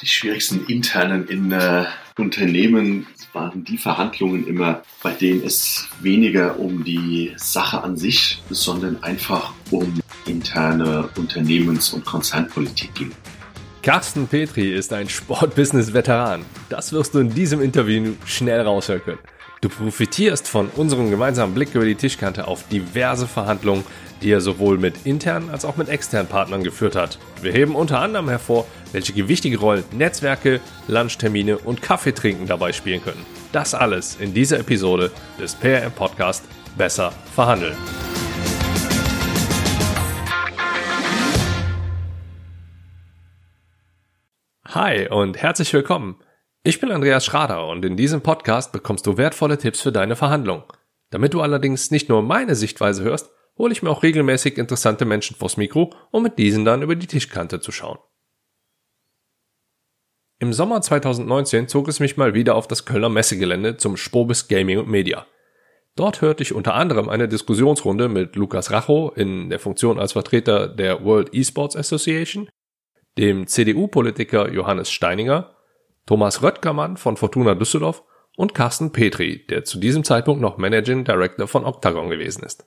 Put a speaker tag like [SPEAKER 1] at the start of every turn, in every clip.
[SPEAKER 1] Die schwierigsten internen in äh, Unternehmen waren die Verhandlungen immer, bei denen es weniger um die Sache an sich, sondern einfach um interne Unternehmens- und Konzernpolitik ging.
[SPEAKER 2] Carsten Petri ist ein Sportbusiness-Veteran. Das wirst du in diesem Interview schnell raushören können. Du profitierst von unserem gemeinsamen Blick über die Tischkante auf diverse Verhandlungen, die er sowohl mit internen als auch mit externen Partnern geführt hat. Wir heben unter anderem hervor, welche gewichtige Rollen Netzwerke, Lunchtermine und Kaffeetrinken dabei spielen können. Das alles in dieser Episode des PRM Podcast Besser verhandeln. Hi und herzlich willkommen. Ich bin Andreas Schrader und in diesem Podcast bekommst du wertvolle Tipps für deine Verhandlung. Damit du allerdings nicht nur meine Sichtweise hörst, hole ich mir auch regelmäßig interessante Menschen vors Mikro, um mit diesen dann über die Tischkante zu schauen. Im Sommer 2019 zog es mich mal wieder auf das Kölner Messegelände zum Spobis Gaming und Media. Dort hörte ich unter anderem eine Diskussionsrunde mit Lukas Racho in der Funktion als Vertreter der World Esports Association dem CDU-Politiker Johannes Steininger, Thomas Röttgermann von Fortuna Düsseldorf und Carsten Petri, der zu diesem Zeitpunkt noch Managing Director von Octagon gewesen ist.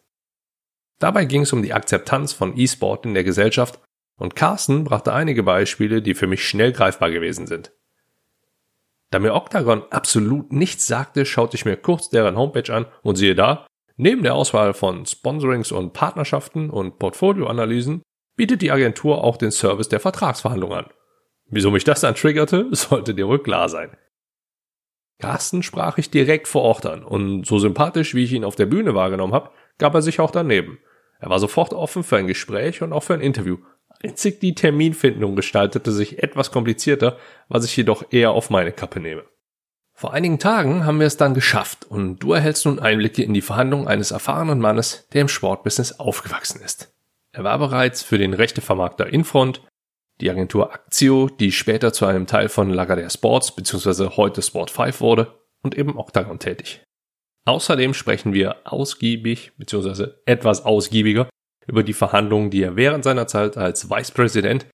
[SPEAKER 2] Dabei ging es um die Akzeptanz von E-Sport in der Gesellschaft und Carsten brachte einige Beispiele, die für mich schnell greifbar gewesen sind. Da mir Octagon absolut nichts sagte, schaute ich mir kurz deren Homepage an und siehe da, neben der Auswahl von Sponsorings und Partnerschaften und Portfolioanalysen bietet die Agentur auch den Service der Vertragsverhandlung an. Wieso mich das dann triggerte, sollte dir wohl klar sein. Carsten sprach ich direkt vor Ort an und so sympathisch, wie ich ihn auf der Bühne wahrgenommen habe, gab er sich auch daneben. Er war sofort offen für ein Gespräch und auch für ein Interview. Einzig die Terminfindung gestaltete sich etwas komplizierter, was ich jedoch eher auf meine Kappe nehme. Vor einigen Tagen haben wir es dann geschafft und du erhältst nun Einblicke in die Verhandlungen eines erfahrenen Mannes, der im Sportbusiness aufgewachsen ist. Er war bereits für den Rechtevermarkter Infront, die Agentur Actio, die später zu einem Teil von Lagardère Sports bzw. heute Sport 5 wurde, und eben Octagon tätig. Außerdem sprechen wir ausgiebig bzw. etwas ausgiebiger über die Verhandlungen, die er während seiner Zeit als Vice President,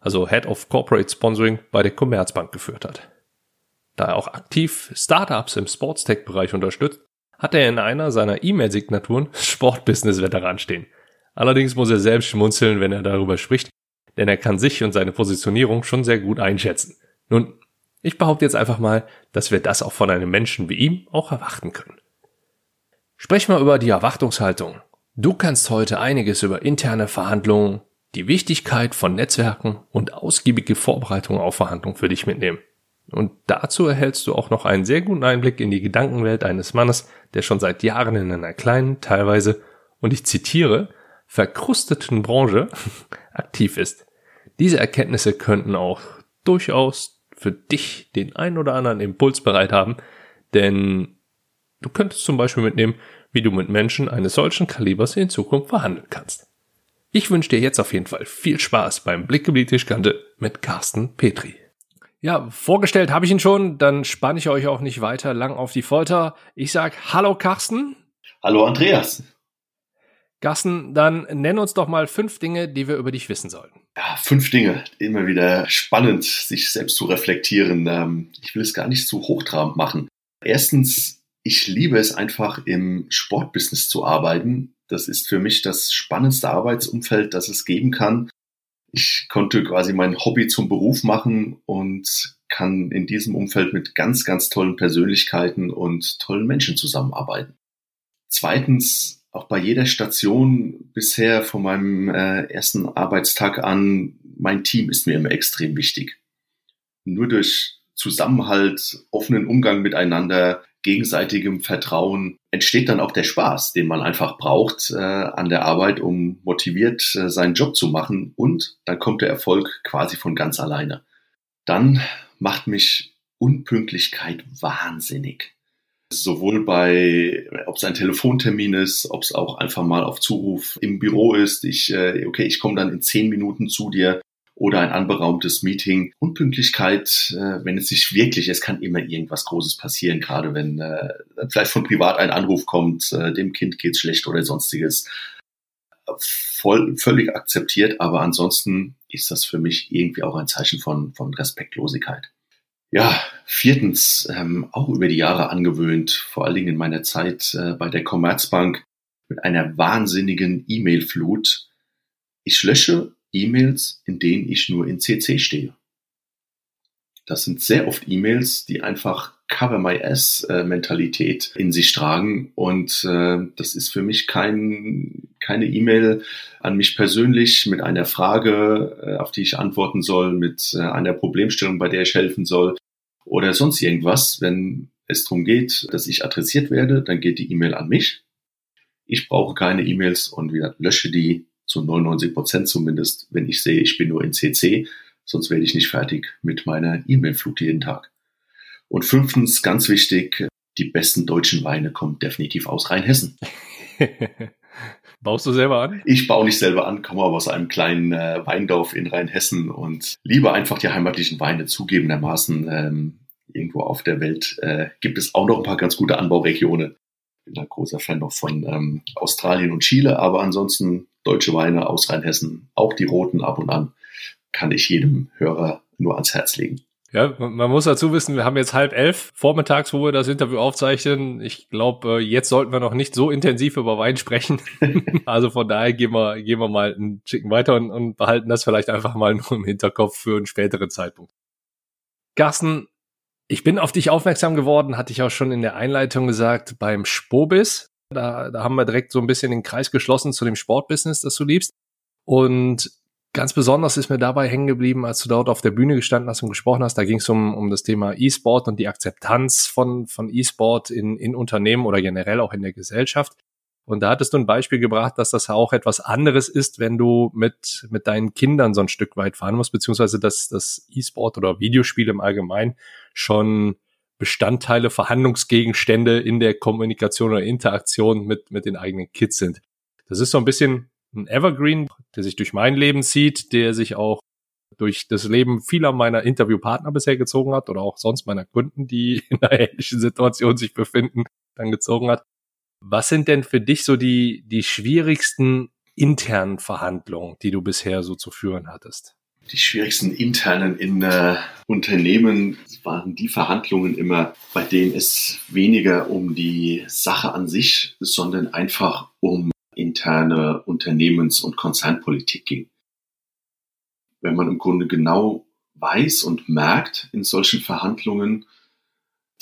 [SPEAKER 2] also Head of Corporate Sponsoring bei der Commerzbank geführt hat. Da er auch aktiv Startups im Sportstech-Bereich unterstützt, hat er in einer seiner E-Mail-Signaturen Sportbusiness-Veteran stehen – Allerdings muss er selbst schmunzeln, wenn er darüber spricht, denn er kann sich und seine Positionierung schon sehr gut einschätzen. Nun, ich behaupte jetzt einfach mal, dass wir das auch von einem Menschen wie ihm auch erwarten können. Sprechen wir über die Erwartungshaltung. Du kannst heute einiges über interne Verhandlungen, die Wichtigkeit von Netzwerken und ausgiebige Vorbereitungen auf Verhandlungen für dich mitnehmen. Und dazu erhältst du auch noch einen sehr guten Einblick in die Gedankenwelt eines Mannes, der schon seit Jahren in einer kleinen, teilweise, und ich zitiere, verkrusteten Branche aktiv ist. Diese Erkenntnisse könnten auch durchaus für dich den ein oder anderen Impuls bereit haben, denn du könntest zum Beispiel mitnehmen, wie du mit Menschen eines solchen Kalibers in Zukunft verhandeln kannst. Ich wünsche dir jetzt auf jeden Fall viel Spaß beim Blick über die Tischkante mit Carsten Petri. Ja, vorgestellt habe ich ihn schon, dann spanne ich euch auch nicht weiter lang auf die Folter. Ich sag Hallo Carsten.
[SPEAKER 1] Hallo Andreas.
[SPEAKER 2] Gassen, dann nenn uns doch mal fünf Dinge, die wir über dich wissen sollten.
[SPEAKER 1] Ja, fünf Dinge. Immer wieder spannend, sich selbst zu reflektieren. Ähm, ich will es gar nicht zu hochtrabend machen. Erstens, ich liebe es einfach im Sportbusiness zu arbeiten. Das ist für mich das spannendste Arbeitsumfeld, das es geben kann. Ich konnte quasi mein Hobby zum Beruf machen und kann in diesem Umfeld mit ganz, ganz tollen Persönlichkeiten und tollen Menschen zusammenarbeiten. Zweitens, auch bei jeder Station bisher von meinem äh, ersten Arbeitstag an, mein Team ist mir immer extrem wichtig. Nur durch Zusammenhalt, offenen Umgang miteinander, gegenseitigem Vertrauen entsteht dann auch der Spaß, den man einfach braucht äh, an der Arbeit, um motiviert äh, seinen Job zu machen. Und dann kommt der Erfolg quasi von ganz alleine. Dann macht mich Unpünktlichkeit wahnsinnig sowohl bei, ob es ein Telefontermin ist, ob es auch einfach mal auf Zuruf im Büro ist. Ich, äh, okay, ich komme dann in zehn Minuten zu dir oder ein anberaumtes Meeting. Unpünktlichkeit, äh, wenn es sich wirklich, es kann immer irgendwas Großes passieren, gerade wenn äh, vielleicht von privat ein Anruf kommt, dem Kind geht's schlecht oder sonstiges. Voll, völlig akzeptiert, aber ansonsten ist das für mich irgendwie auch ein Zeichen von, von Respektlosigkeit. Ja, viertens, ähm, auch über die Jahre angewöhnt, vor allen Dingen in meiner Zeit äh, bei der Commerzbank mit einer wahnsinnigen E-Mail-Flut. Ich lösche E-Mails, in denen ich nur in CC stehe. Das sind sehr oft E-Mails, die einfach Cover My Ass äh, Mentalität in sich tragen und äh, das ist für mich kein, keine E-Mail an mich persönlich mit einer Frage, äh, auf die ich antworten soll, mit äh, einer Problemstellung, bei der ich helfen soll oder sonst irgendwas. Wenn es darum geht, dass ich adressiert werde, dann geht die E-Mail an mich. Ich brauche keine E-Mails und wieder lösche die zu 99 Prozent zumindest, wenn ich sehe, ich bin nur in CC, sonst werde ich nicht fertig mit meiner E-Mail-Flut jeden Tag. Und fünftens, ganz wichtig, die besten deutschen Weine kommen definitiv aus Rheinhessen.
[SPEAKER 2] Baust du selber an?
[SPEAKER 1] Ich baue nicht selber an, komme aber aus einem kleinen äh, Weindorf in Rheinhessen und liebe einfach die heimatlichen Weine zugegebenermaßen. Ähm, irgendwo auf der Welt äh, gibt es auch noch ein paar ganz gute Anbauregionen. Bin ein großer Fan noch von ähm, Australien und Chile, aber ansonsten deutsche Weine aus Rheinhessen, auch die roten ab und an, kann ich jedem Hörer nur ans Herz legen.
[SPEAKER 2] Ja, man muss dazu wissen, wir haben jetzt halb elf vormittags, wo wir das Interview aufzeichnen. Ich glaube, äh, jetzt sollten wir noch nicht so intensiv über Wein sprechen. also von daher gehen wir, gehen wir mal einen Chicken weiter und, und behalten das vielleicht einfach mal nur im Hinterkopf für einen späteren Zeitpunkt. Carsten, ich bin auf dich aufmerksam geworden, hatte ich auch schon in der Einleitung gesagt, beim Spobis. Da, da haben wir direkt so ein bisschen den Kreis geschlossen zu dem Sportbusiness, das du liebst. Und Ganz besonders ist mir dabei hängen geblieben, als du dort auf der Bühne gestanden hast und gesprochen hast. Da ging es um, um das Thema E-Sport und die Akzeptanz von, von E-Sport in, in Unternehmen oder generell auch in der Gesellschaft. Und da hattest du ein Beispiel gebracht, dass das auch etwas anderes ist, wenn du mit, mit deinen Kindern so ein Stück weit fahren musst, beziehungsweise dass das E-Sport oder Videospiele im Allgemeinen schon Bestandteile, Verhandlungsgegenstände in der Kommunikation oder Interaktion mit, mit den eigenen Kids sind. Das ist so ein bisschen ein Evergreen, der sich durch mein Leben zieht, der sich auch durch das Leben vieler meiner Interviewpartner bisher gezogen hat oder auch sonst meiner Kunden, die in einer ähnlichen Situation sich befinden, dann gezogen hat. Was sind denn für dich so die, die schwierigsten internen Verhandlungen, die du bisher so zu führen hattest?
[SPEAKER 1] Die schwierigsten internen in äh, Unternehmen waren die Verhandlungen immer, bei denen es weniger um die Sache an sich, sondern einfach um interne Unternehmens- und Konzernpolitik ging. Wenn man im Grunde genau weiß und merkt in solchen Verhandlungen,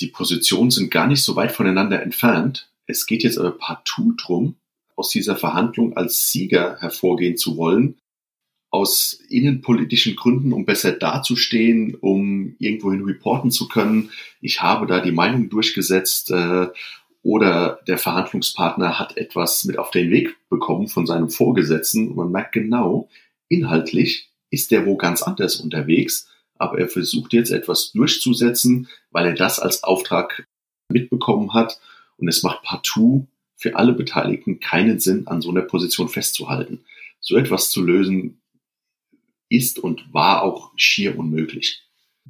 [SPEAKER 1] die Positionen sind gar nicht so weit voneinander entfernt. Es geht jetzt aber partout drum, aus dieser Verhandlung als Sieger hervorgehen zu wollen, aus innenpolitischen Gründen, um besser dazustehen, um irgendwohin reporten zu können. Ich habe da die Meinung durchgesetzt äh, oder der Verhandlungspartner hat etwas mit auf den Weg bekommen von seinem Vorgesetzten und man merkt genau, inhaltlich ist der wo ganz anders unterwegs, aber er versucht jetzt etwas durchzusetzen, weil er das als Auftrag mitbekommen hat und es macht partout für alle Beteiligten keinen Sinn, an so einer Position festzuhalten. So etwas zu lösen ist und war auch schier unmöglich.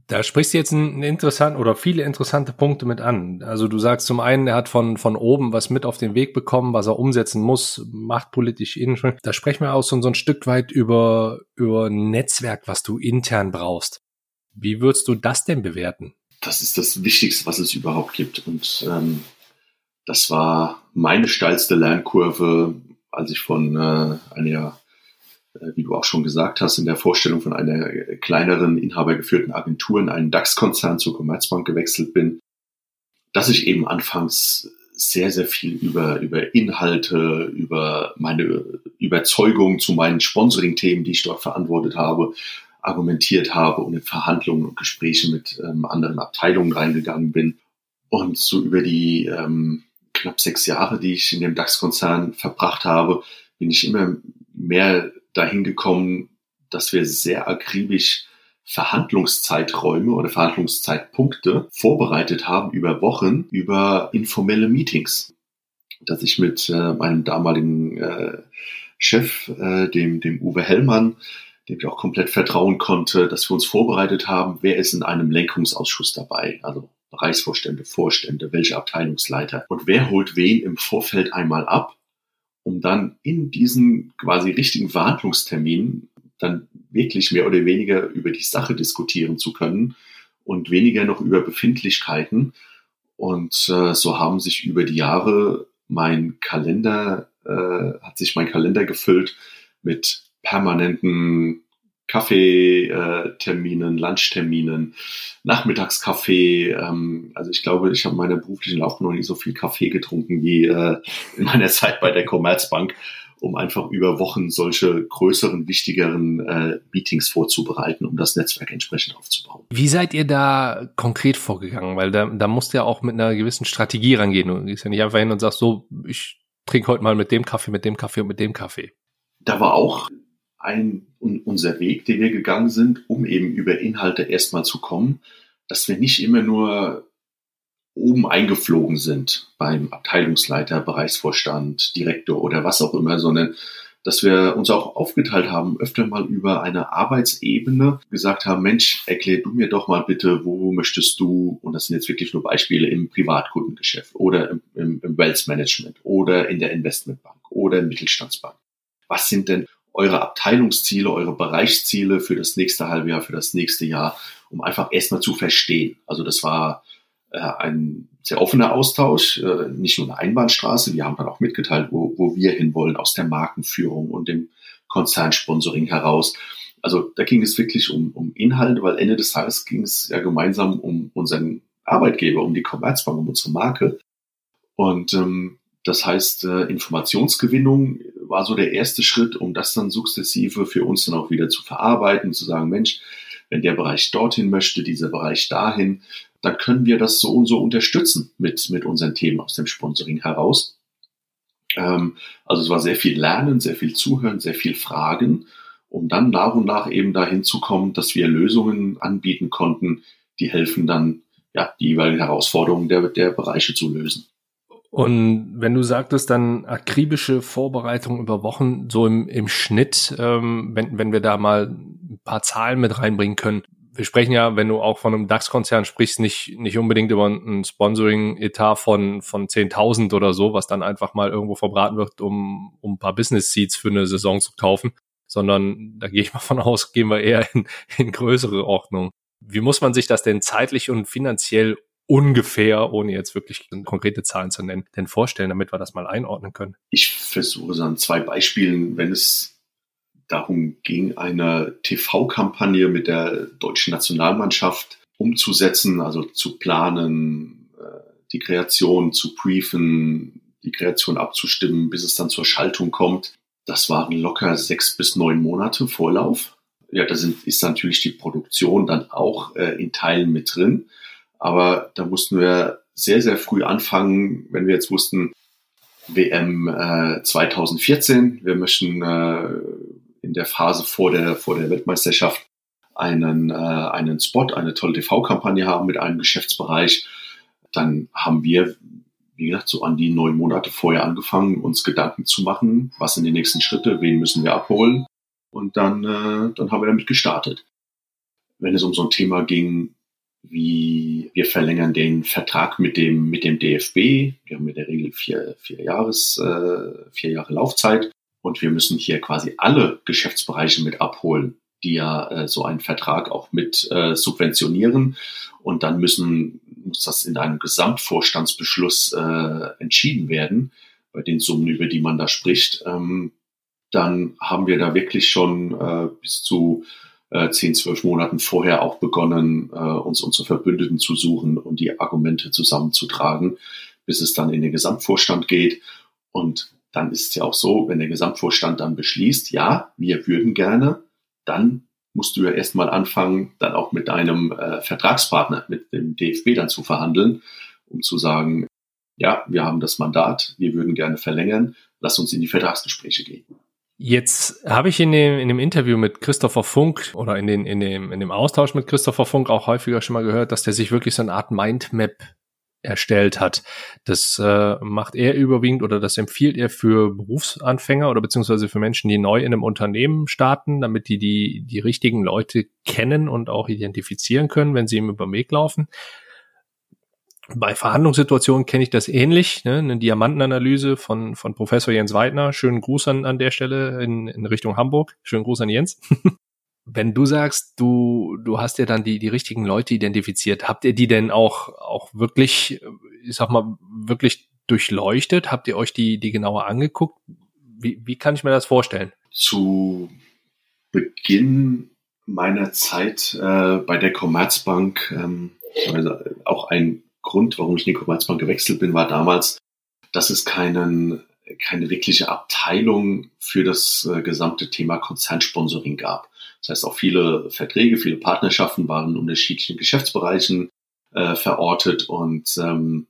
[SPEAKER 2] Da sprichst du jetzt einen interessanten oder viele interessante Punkte mit an. Also du sagst zum einen, er hat von, von oben was mit auf den Weg bekommen, was er umsetzen muss, machtpolitisch innen. Da sprechen wir auch so, so ein Stück weit über, über ein Netzwerk, was du intern brauchst. Wie würdest du das denn bewerten?
[SPEAKER 1] Das ist das Wichtigste, was es überhaupt gibt. Und ähm, das war meine steilste Lernkurve, als ich von äh, einer wie du auch schon gesagt hast, in der Vorstellung von einer kleineren, inhabergeführten Agentur in einen DAX-Konzern zur Commerzbank gewechselt bin, dass ich eben anfangs sehr, sehr viel über, über Inhalte, über meine Überzeugung zu meinen Sponsoring-Themen, die ich dort verantwortet habe, argumentiert habe und in Verhandlungen und Gespräche mit ähm, anderen Abteilungen reingegangen bin. Und so über die ähm, knapp sechs Jahre, die ich in dem DAX-Konzern verbracht habe, bin ich immer mehr dahin gekommen, dass wir sehr akribisch Verhandlungszeiträume oder Verhandlungszeitpunkte vorbereitet haben über Wochen, über informelle Meetings. Dass ich mit äh, meinem damaligen äh, Chef, äh, dem, dem Uwe Hellmann, dem ich auch komplett vertrauen konnte, dass wir uns vorbereitet haben, wer ist in einem Lenkungsausschuss dabei, also Bereichsvorstände, Vorstände, welche Abteilungsleiter? Und wer holt wen im Vorfeld einmal ab um dann in diesen quasi richtigen Verhandlungstermin dann wirklich mehr oder weniger über die Sache diskutieren zu können und weniger noch über Befindlichkeiten. Und äh, so haben sich über die Jahre mein Kalender, äh, hat sich mein Kalender gefüllt mit permanenten Kaffeeterminen, Lunchterminen, Nachmittagskaffee. Ähm, also ich glaube, ich habe in meiner beruflichen Laufbahn noch nie so viel Kaffee getrunken wie äh, in meiner Zeit bei der Commerzbank, um einfach über Wochen solche größeren, wichtigeren äh, Meetings vorzubereiten, um das Netzwerk entsprechend aufzubauen.
[SPEAKER 2] Wie seid ihr da konkret vorgegangen? Weil da, da musst du ja auch mit einer gewissen Strategie rangehen. Du gehst ja nicht einfach hin und sagst so, ich trinke heute mal mit dem Kaffee, mit dem Kaffee und mit dem Kaffee.
[SPEAKER 1] Da war auch ein, unser Weg, den wir gegangen sind, um eben über Inhalte erstmal zu kommen, dass wir nicht immer nur oben eingeflogen sind beim Abteilungsleiter, Bereichsvorstand, Direktor oder was auch immer, sondern dass wir uns auch aufgeteilt haben, öfter mal über eine Arbeitsebene gesagt haben, Mensch, erklär du mir doch mal bitte, wo möchtest du, und das sind jetzt wirklich nur Beispiele im Privatkundengeschäft oder im, im, im Wealth Management oder in der Investmentbank oder im Mittelstandsbank. Was sind denn eure Abteilungsziele, eure Bereichsziele für das nächste halbe Jahr, für das nächste Jahr, um einfach erstmal zu verstehen. Also das war äh, ein sehr offener Austausch, äh, nicht nur eine Einbahnstraße. Wir haben dann auch mitgeteilt, wo, wo wir hinwollen aus der Markenführung und dem Konzernsponsoring heraus. Also da ging es wirklich um, um Inhalte, weil Ende des Tages ging es ja gemeinsam um unseren Arbeitgeber, um die Commerzbank, um unsere Marke. Und ähm, das heißt, äh, Informationsgewinnung war so der erste Schritt, um das dann sukzessive für uns dann auch wieder zu verarbeiten, zu sagen, Mensch, wenn der Bereich dorthin möchte, dieser Bereich dahin, dann können wir das so und so unterstützen mit, mit unseren Themen aus dem Sponsoring heraus. Ähm, also es war sehr viel Lernen, sehr viel Zuhören, sehr viel Fragen, um dann nach und nach eben dahin zu kommen, dass wir Lösungen anbieten konnten, die helfen dann, ja, die jeweiligen Herausforderungen der, der Bereiche zu lösen.
[SPEAKER 2] Und wenn du sagtest, dann akribische Vorbereitung über Wochen, so im, im Schnitt, ähm, wenn, wenn wir da mal ein paar Zahlen mit reinbringen können. Wir sprechen ja, wenn du auch von einem DAX-Konzern sprichst, nicht, nicht unbedingt über ein Sponsoring-Etat von, von 10.000 oder so, was dann einfach mal irgendwo verbraten wird, um, um ein paar Business-Seats für eine Saison zu kaufen, sondern da gehe ich mal von aus, gehen wir eher in, in größere Ordnung. Wie muss man sich das denn zeitlich und finanziell ungefähr, ohne jetzt wirklich konkrete Zahlen zu nennen, denn vorstellen, damit wir das mal einordnen können?
[SPEAKER 1] Ich versuche es an zwei Beispielen, wenn es darum ging, eine TV-Kampagne mit der deutschen Nationalmannschaft umzusetzen, also zu planen, äh, die Kreation zu briefen, die Kreation abzustimmen, bis es dann zur Schaltung kommt. Das waren locker sechs bis neun Monate Vorlauf. Ja, da sind, ist natürlich die Produktion dann auch äh, in Teilen mit drin. Aber da mussten wir sehr, sehr früh anfangen, wenn wir jetzt wussten, WM äh, 2014, wir möchten äh, in der Phase vor der, vor der Weltmeisterschaft einen, äh, einen Spot, eine tolle TV-Kampagne haben mit einem Geschäftsbereich. Dann haben wir, wie gesagt, so an die neun Monate vorher angefangen, uns Gedanken zu machen, was sind die nächsten Schritte, wen müssen wir abholen. Und dann, äh, dann haben wir damit gestartet. Wenn es um so ein Thema ging, wie wir verlängern den Vertrag mit dem, mit dem DFB. Wir haben in der Regel vier, vier Jahres, äh, vier Jahre Laufzeit und wir müssen hier quasi alle Geschäftsbereiche mit abholen, die ja äh, so einen Vertrag auch mit äh, subventionieren. Und dann müssen, muss das in einem Gesamtvorstandsbeschluss äh, entschieden werden, bei den Summen, über die man da spricht. Ähm, dann haben wir da wirklich schon äh, bis zu äh, zehn, zwölf Monaten vorher auch begonnen, äh, uns unsere Verbündeten zu suchen und die Argumente zusammenzutragen, bis es dann in den Gesamtvorstand geht. Und dann ist es ja auch so, wenn der Gesamtvorstand dann beschließt, ja, wir würden gerne, dann musst du ja erstmal anfangen, dann auch mit deinem äh, Vertragspartner, mit dem DFB dann zu verhandeln, um zu sagen, ja, wir haben das Mandat, wir würden gerne verlängern, lass uns in die Vertragsgespräche gehen.
[SPEAKER 2] Jetzt habe ich in dem, in dem Interview mit Christopher Funk oder in, den, in, dem, in dem Austausch mit Christopher Funk auch häufiger schon mal gehört, dass der sich wirklich so eine Art Mindmap erstellt hat. Das äh, macht er überwiegend oder das empfiehlt er für Berufsanfänger oder beziehungsweise für Menschen, die neu in einem Unternehmen starten, damit die die, die richtigen Leute kennen und auch identifizieren können, wenn sie ihm über den Weg laufen. Bei Verhandlungssituationen kenne ich das ähnlich, ne? eine Diamantenanalyse von, von Professor Jens Weidner. Schönen Gruß an, an der Stelle in, in Richtung Hamburg. Schönen Gruß an Jens. wenn du sagst, du, du hast ja dann die, die richtigen Leute identifiziert, habt ihr die denn auch, auch wirklich, ich sag mal, wirklich durchleuchtet? Habt ihr euch die, die genauer angeguckt? Wie, wie kann ich mir das vorstellen?
[SPEAKER 1] Zu Beginn meiner Zeit äh, bei der Commerzbank, ähm, also auch ein Grund, warum ich in die gewechselt bin, war damals, dass es keinen, keine wirkliche Abteilung für das äh, gesamte Thema Konzernsponsoring gab. Das heißt, auch viele Verträge, viele Partnerschaften waren in unterschiedlichen Geschäftsbereichen äh, verortet und ähm,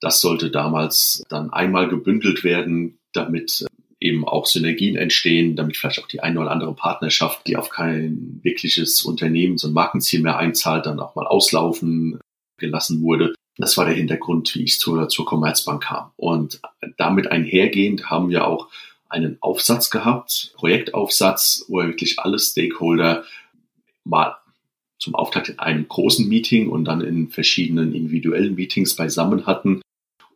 [SPEAKER 1] das sollte damals dann einmal gebündelt werden, damit äh, eben auch Synergien entstehen, damit vielleicht auch die eine oder andere Partnerschaft, die auf kein wirkliches Unternehmen, so ein Markenziel mehr einzahlt, dann auch mal auslaufen gelassen wurde. Das war der Hintergrund, wie ich zur, zur Commerzbank kam. Und damit einhergehend haben wir auch einen Aufsatz gehabt, Projektaufsatz, wo wir wirklich alle Stakeholder mal zum Auftakt in einem großen Meeting und dann in verschiedenen individuellen Meetings beisammen hatten,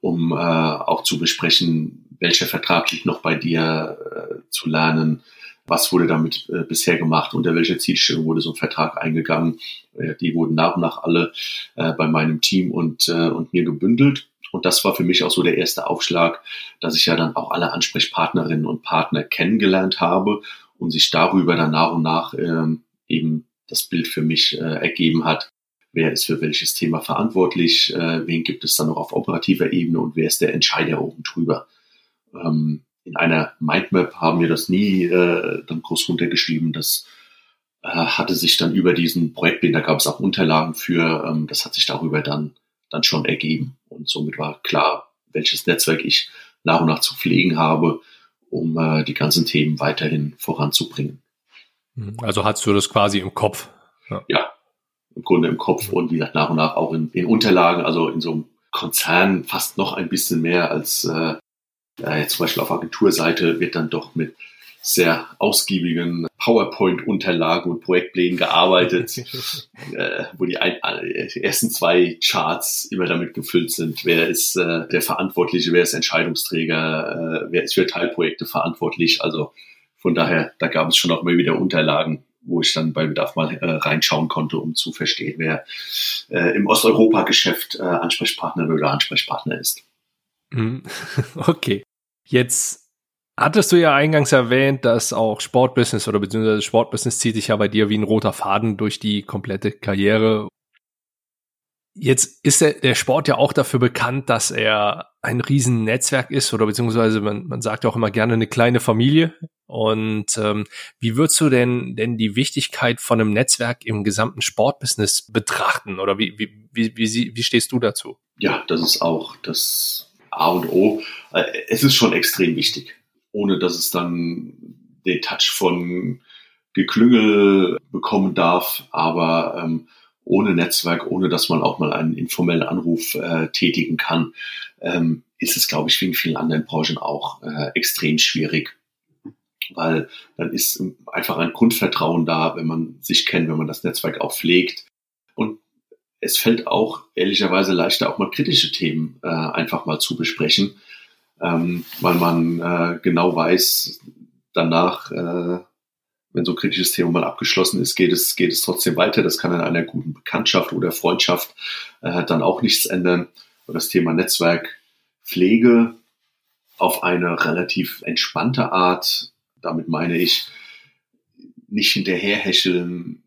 [SPEAKER 1] um äh, auch zu besprechen, welcher Vertrag liegt noch bei dir äh, zu lernen, was wurde damit äh, bisher gemacht, unter welcher Zielstellung wurde so ein Vertrag eingegangen. Äh, die wurden nach und nach alle äh, bei meinem Team und, äh, und mir gebündelt. Und das war für mich auch so der erste Aufschlag, dass ich ja dann auch alle Ansprechpartnerinnen und Partner kennengelernt habe und sich darüber dann nach und nach ähm, eben das Bild für mich äh, ergeben hat, wer ist für welches Thema verantwortlich, äh, wen gibt es dann noch auf operativer Ebene und wer ist der Entscheider oben drüber. Ähm, in einer Mindmap haben wir das nie äh, dann groß runtergeschrieben. Das äh, hatte sich dann über diesen Projektplan, da gab es auch Unterlagen für, ähm, das hat sich darüber dann, dann schon ergeben. Und somit war klar, welches Netzwerk ich nach und nach zu pflegen habe, um äh, die ganzen Themen weiterhin voranzubringen.
[SPEAKER 2] Mhm. Also hast du das quasi im Kopf?
[SPEAKER 1] Ja, ja im Grunde im Kopf mhm. und wie gesagt, nach und nach auch in, in Unterlagen, also in so einem Konzern fast noch ein bisschen mehr als äh, äh, zum Beispiel auf Agenturseite wird dann doch mit sehr ausgiebigen PowerPoint-Unterlagen und Projektplänen gearbeitet, äh, wo die, ein, äh, die ersten zwei Charts immer damit gefüllt sind. Wer ist äh, der Verantwortliche, wer ist Entscheidungsträger, äh, wer ist für Teilprojekte verantwortlich. Also von daher, da gab es schon auch immer wieder Unterlagen, wo ich dann bei Bedarf mal äh, reinschauen konnte, um zu verstehen, wer äh, im Osteuropa-Geschäft äh, Ansprechpartner oder Ansprechpartner ist.
[SPEAKER 2] Mhm. Okay. Jetzt hattest du ja eingangs erwähnt, dass auch Sportbusiness oder beziehungsweise Sportbusiness zieht sich ja bei dir wie ein roter Faden durch die komplette Karriere. Jetzt ist der, der Sport ja auch dafür bekannt, dass er ein riesen Netzwerk ist oder beziehungsweise man, man sagt ja auch immer gerne eine kleine Familie. Und ähm, wie würdest du denn denn die Wichtigkeit von einem Netzwerk im gesamten Sportbusiness betrachten oder wie wie wie wie, wie stehst du dazu?
[SPEAKER 1] Ja, das ist auch das A und O. Äh, es ist schon extrem wichtig, ohne dass es dann den Touch von Geklüngel bekommen darf, aber ähm, ohne Netzwerk, ohne dass man auch mal einen informellen Anruf äh, tätigen kann, ähm, ist es, glaube ich, wie in vielen anderen Branchen auch äh, extrem schwierig. Weil dann ist einfach ein Grundvertrauen da, wenn man sich kennt, wenn man das Netzwerk auch pflegt. Es fällt auch ehrlicherweise leichter, auch mal kritische Themen äh, einfach mal zu besprechen, ähm, weil man äh, genau weiß, danach, äh, wenn so ein kritisches Thema mal abgeschlossen ist, geht es, geht es trotzdem weiter. Das kann in einer guten Bekanntschaft oder Freundschaft äh, dann auch nichts ändern. Und das Thema Netzwerkpflege auf eine relativ entspannte Art, damit meine ich, nicht hinterherhecheln,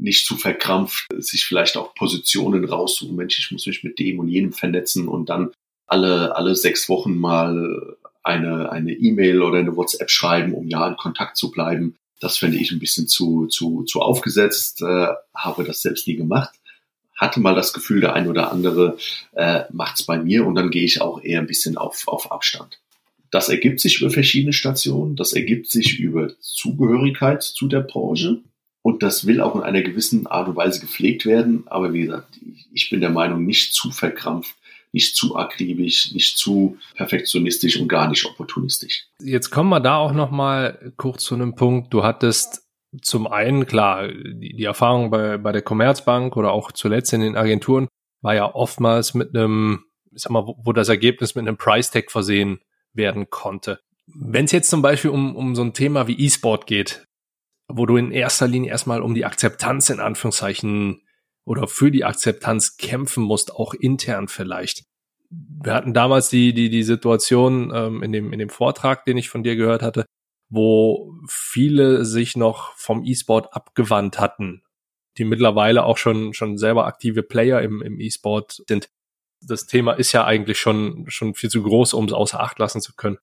[SPEAKER 1] nicht zu verkrampft, sich vielleicht auch Positionen raussuchen, Mensch, ich muss mich mit dem und jenem vernetzen und dann alle, alle sechs Wochen mal eine, eine E-Mail oder eine WhatsApp schreiben, um ja in Kontakt zu bleiben. Das fände ich ein bisschen zu, zu, zu aufgesetzt, äh, habe das selbst nie gemacht. Hatte mal das Gefühl, der ein oder andere äh, macht's bei mir und dann gehe ich auch eher ein bisschen auf, auf Abstand. Das ergibt sich über verschiedene Stationen, das ergibt sich über Zugehörigkeit zu der Branche. Und das will auch in einer gewissen Art und Weise gepflegt werden. Aber wie gesagt, ich bin der Meinung, nicht zu verkrampft, nicht zu akribisch, nicht zu perfektionistisch und gar nicht opportunistisch.
[SPEAKER 2] Jetzt kommen wir da auch noch mal kurz zu einem Punkt. Du hattest zum einen, klar, die, die Erfahrung bei, bei der Commerzbank oder auch zuletzt in den Agenturen war ja oftmals mit einem, ich sag mal, wo, wo das Ergebnis mit einem Price Tag versehen werden konnte. Wenn es jetzt zum Beispiel um, um so ein Thema wie E-Sport geht, wo du in erster Linie erstmal um die Akzeptanz in Anführungszeichen oder für die Akzeptanz kämpfen musst, auch intern vielleicht. Wir hatten damals die, die, die Situation ähm, in, dem, in dem Vortrag, den ich von dir gehört hatte, wo viele sich noch vom E-Sport abgewandt hatten, die mittlerweile auch schon, schon selber aktive Player im, im E-Sport sind. Das Thema ist ja eigentlich schon, schon viel zu groß, um es außer Acht lassen zu können.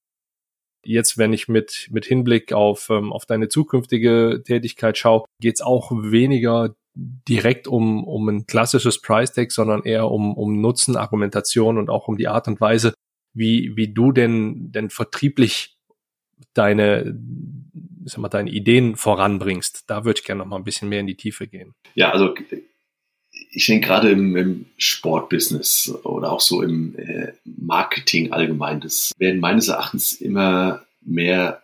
[SPEAKER 2] Jetzt, wenn ich mit, mit Hinblick auf, ähm, auf deine zukünftige Tätigkeit schaue, geht es auch weniger direkt um, um ein klassisches Price Tag, sondern eher um, um Nutzen, Argumentation und auch um die Art und Weise, wie, wie du denn, denn vertrieblich deine, sag mal, deine Ideen voranbringst. Da würde ich gerne noch mal ein bisschen mehr in die Tiefe gehen.
[SPEAKER 1] Ja, also ich denke gerade im, im Sportbusiness oder auch so im äh, Marketing allgemein, das werden meines Erachtens immer mehr